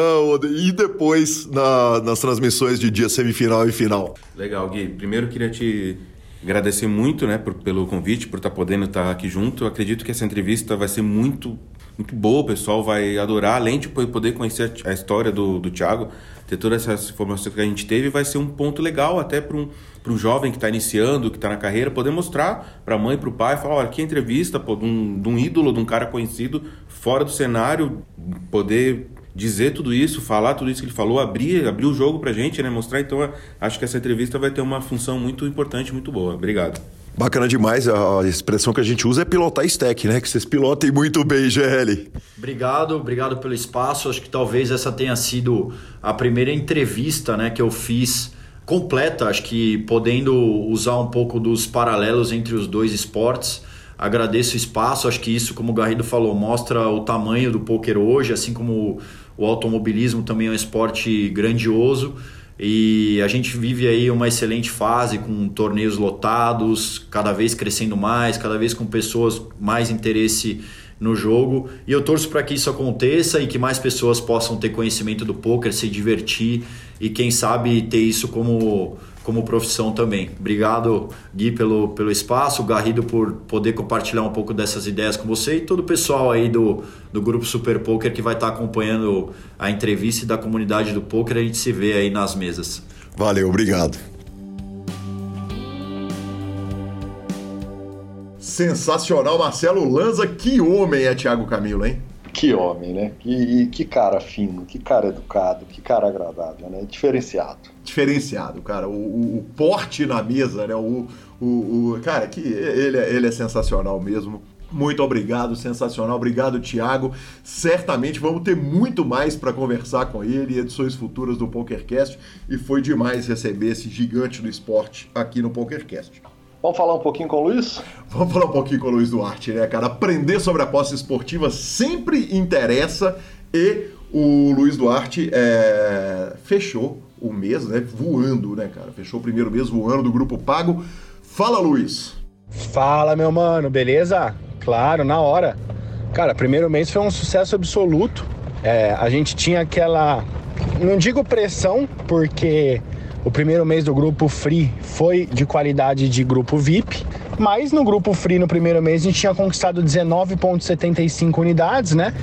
e depois na, nas transmissões de dia semifinal e final. Legal, Gui. Primeiro queria te agradecer muito né, por, pelo convite, por estar tá podendo estar aqui junto. Eu acredito que essa entrevista vai ser muito, muito boa, o pessoal vai adorar, além de poder conhecer a história do, do Thiago, ter todas essas informações que a gente teve, vai ser um ponto legal até para um, um jovem que está iniciando, que está na carreira, poder mostrar para a mãe, para o pai, falar, olha, que entrevista pô, de, um, de um ídolo, de um cara conhecido, fora do cenário, poder dizer tudo isso, falar tudo isso que ele falou, abrir, abrir o jogo pra gente, né? Mostrar. Então, acho que essa entrevista vai ter uma função muito importante, muito boa. Obrigado. Bacana demais. A expressão que a gente usa é pilotar stack, né? Que vocês pilotem muito bem, GL. Obrigado, obrigado pelo espaço. Acho que talvez essa tenha sido a primeira entrevista né, que eu fiz completa, acho que podendo usar um pouco dos paralelos entre os dois esportes. Agradeço o espaço, acho que isso, como o Garrido falou, mostra o tamanho do poker hoje, assim como o automobilismo também é um esporte grandioso. E a gente vive aí uma excelente fase com torneios lotados, cada vez crescendo mais, cada vez com pessoas mais interesse no jogo. E eu torço para que isso aconteça e que mais pessoas possam ter conhecimento do poker, se divertir e quem sabe ter isso como como profissão também. Obrigado, Gui, pelo, pelo espaço, Garrido por poder compartilhar um pouco dessas ideias com você e todo o pessoal aí do, do grupo Super Poker que vai estar acompanhando a entrevista e da comunidade do poker, a gente se vê aí nas mesas. Valeu, obrigado. Sensacional, Marcelo Lanza. Que homem é Thiago Camilo, hein? Que homem, né? Que, que cara fino, que cara educado, que cara agradável, né? Diferenciado. Diferenciado, cara. O, o, o porte na mesa, né? O, o, o, cara, que ele, é, ele é sensacional mesmo. Muito obrigado, sensacional. Obrigado, Thiago. Certamente vamos ter muito mais para conversar com ele em edições futuras do PokerCast. E foi demais receber esse gigante do esporte aqui no PokerCast. Vamos falar um pouquinho com o Luiz? Vamos falar um pouquinho com o Luiz Duarte, né, cara? Aprender sobre a posse esportiva sempre interessa e o Luiz Duarte é, fechou o mês, né? Voando, né, cara? Fechou o primeiro mês voando do Grupo Pago. Fala, Luiz! Fala, meu mano, beleza? Claro, na hora. Cara, primeiro mês foi um sucesso absoluto. É, a gente tinha aquela. Não digo pressão, porque o primeiro mês do grupo Free foi de qualidade de grupo VIP, mas no grupo Free no primeiro mês a gente tinha conquistado 19,75 unidades, né?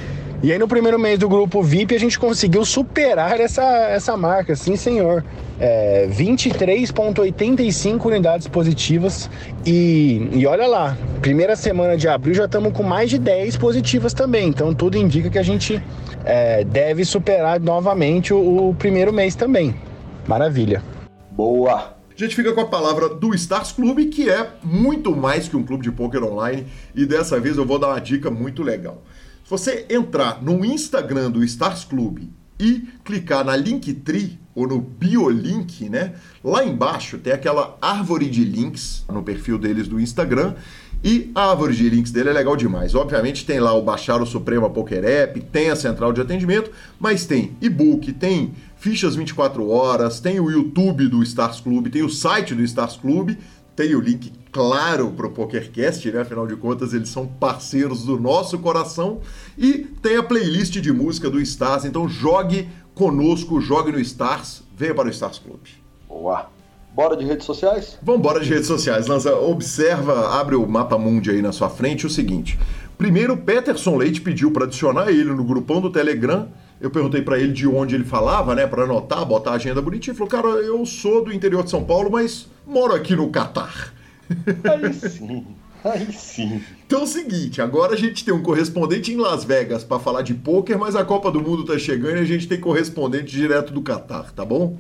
E aí no primeiro mês do grupo VIP a gente conseguiu superar essa, essa marca, sim senhor. É, 23,85 unidades positivas e, e olha lá, primeira semana de abril já estamos com mais de 10 positivas também, então tudo indica que a gente é, deve superar novamente o, o primeiro mês também. Maravilha. Boa. A gente fica com a palavra do Stars Clube, que é muito mais que um clube de poker online, e dessa vez eu vou dar uma dica muito legal. Se você entrar no Instagram do Stars Clube e clicar na Linktree ou no Biolink, né? Lá embaixo tem aquela árvore de links no perfil deles do Instagram e a árvore de links dele é legal demais. Obviamente tem lá o Baixar o Suprema Poker App, tem a central de atendimento, mas tem e-book, tem fichas 24 horas, tem o YouTube do Stars Club, tem o site do Stars Club, tem o link claro para o PokerCast, né? Afinal de contas, eles são parceiros do nosso coração. E tem a playlist de música do Stars. Então jogue conosco, jogue no Stars, venha para o Stars Club. Boa. Bora de redes sociais? Vamos embora de redes sociais. Lança, observa, abre o mapa mundi aí na sua frente o seguinte. Primeiro, Peterson Leite pediu para adicionar ele no grupão do Telegram eu perguntei para ele de onde ele falava, né, para anotar, botar a agenda bonitinha. Ele falou, cara, eu sou do interior de São Paulo, mas moro aqui no Catar. <laughs> Aí sim. Aí sim. Então é o seguinte, agora a gente tem um correspondente em Las Vegas para falar de pôquer, mas a Copa do Mundo tá chegando e a gente tem correspondente direto do Catar, tá bom?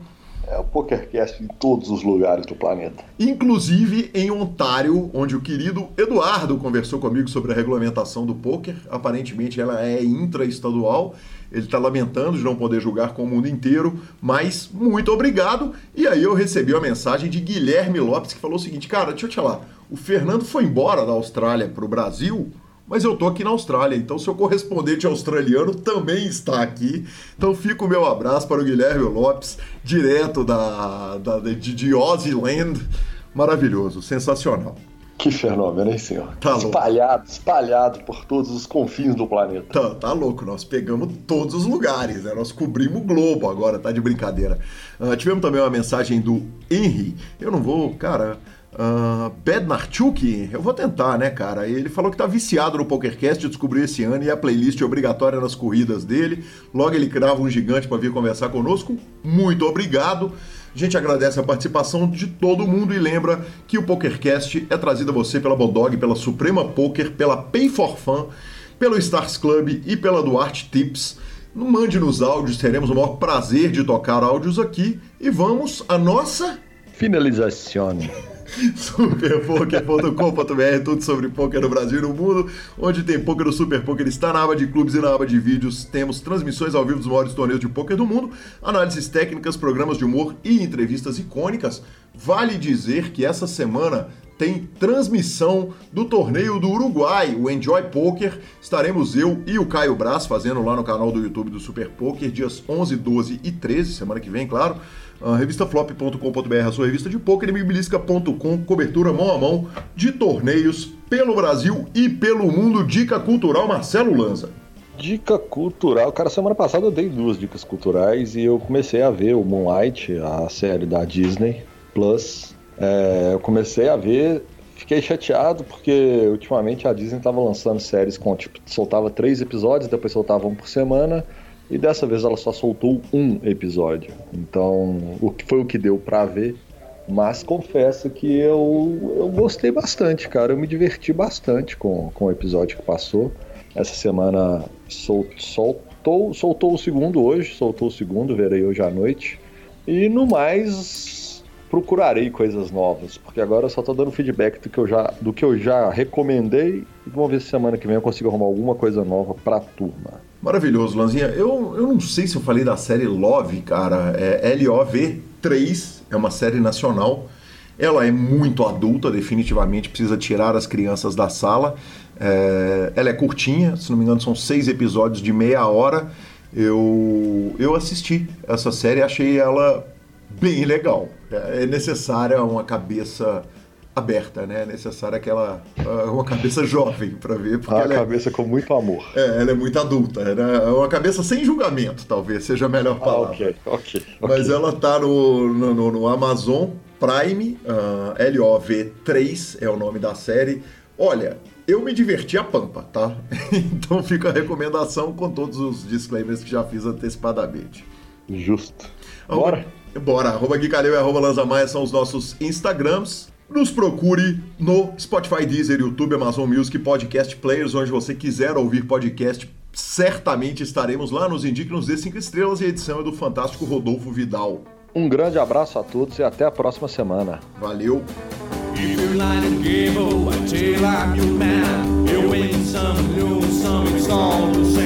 É o PokerCast em todos os lugares do planeta. Inclusive em Ontário, onde o querido Eduardo conversou comigo sobre a regulamentação do poker. Aparentemente ela é intraestadual. Ele está lamentando de não poder julgar com o mundo inteiro, mas muito obrigado. E aí eu recebi uma mensagem de Guilherme Lopes que falou o seguinte: cara, deixa eu te falar, o Fernando foi embora da Austrália para o Brasil mas eu tô aqui na Austrália, então seu correspondente australiano também está aqui. Então fica o meu abraço para o Guilherme Lopes, direto da, da de, de Land. Maravilhoso, sensacional. Que fenômeno, hein, senhor? Tá espalhado, louco. espalhado por todos os confins do planeta. Tá, tá louco, nós pegamos todos os lugares, né? Nós cobrimos o globo agora, tá de brincadeira. Uh, tivemos também uma mensagem do Henry. Eu não vou, cara. Uh, Bednarchuk, eu vou tentar, né, cara? Ele falou que tá viciado no PokerCast, descobriu esse ano e a playlist é obrigatória nas corridas dele. Logo ele crava um gigante para vir conversar conosco. Muito obrigado. A gente agradece a participação de todo mundo e lembra que o PokerCast é trazido a você pela Bodog, pela Suprema Poker, pela Pay for Fun, pelo Stars Club e pela Duarte Tips. Mande nos áudios, teremos o maior prazer de tocar áudios aqui. E vamos à nossa finalização superpoker.com.br, tudo sobre poker no Brasil e no mundo, onde tem poker, o Super Poker está na aba de clubes e na aba de vídeos. Temos transmissões ao vivo dos maiores torneios de poker do mundo, análises técnicas, programas de humor e entrevistas icônicas. Vale dizer que essa semana tem transmissão do torneio do Uruguai, o Enjoy Poker. Estaremos eu e o Caio Braz fazendo lá no canal do YouTube do Super Poker, dias 11, 12 e 13, semana que vem, claro. Uh, revistaflop.com.br, a sua revista de poker, e cobertura mão a mão de torneios pelo Brasil e pelo mundo. Dica cultural, Marcelo Lanza. Dica cultural. Cara, semana passada eu dei duas dicas culturais e eu comecei a ver o Moonlight, a série da Disney Plus. É, eu comecei a ver, fiquei chateado porque ultimamente a Disney estava lançando séries com, tipo, soltava três episódios, depois soltava um por semana. E dessa vez ela só soltou um episódio. Então, o que foi o que deu para ver. Mas confesso que eu, eu gostei bastante, cara. Eu me diverti bastante com, com o episódio que passou. Essa semana sol, soltou, soltou o segundo hoje, soltou o segundo, verei hoje à noite. E no mais, procurarei coisas novas, porque agora eu só tô dando feedback do que eu já, do que eu já recomendei. E vamos ver se semana que vem eu consigo arrumar alguma coisa nova pra turma. Maravilhoso, Lanzinha. Eu, eu não sei se eu falei da série Love, cara. É LOV3, é uma série nacional. Ela é muito adulta, definitivamente precisa tirar as crianças da sala. É, ela é curtinha, se não me engano, são seis episódios de meia hora. Eu, eu assisti essa série achei ela bem legal. É necessária uma cabeça aberta, né? É necessária aquela uh, uma cabeça jovem para ver, porque a cabeça é, com muito amor. É, ela é muito adulta, né? É uma cabeça sem julgamento, talvez seja a melhor ah, palavra. Ah, ok, ok. Mas ela tá no, no, no Amazon Prime, uh, LOV3 é o nome da série. Olha, eu me diverti a pampa, tá? <laughs> então fica a recomendação com todos os disclaimers que já fiz antecipadamente. Justo. Bora? Bora. Arroba Gui Calil e arroba Lanza Maia são os nossos Instagrams. Nos procure no Spotify, Deezer, YouTube, Amazon Music, Podcast Players, onde você quiser ouvir podcast. Certamente estaremos lá. Nos indique, nos dê 5 estrelas e a edição é do fantástico Rodolfo Vidal. Um grande abraço a todos e até a próxima semana. Valeu! I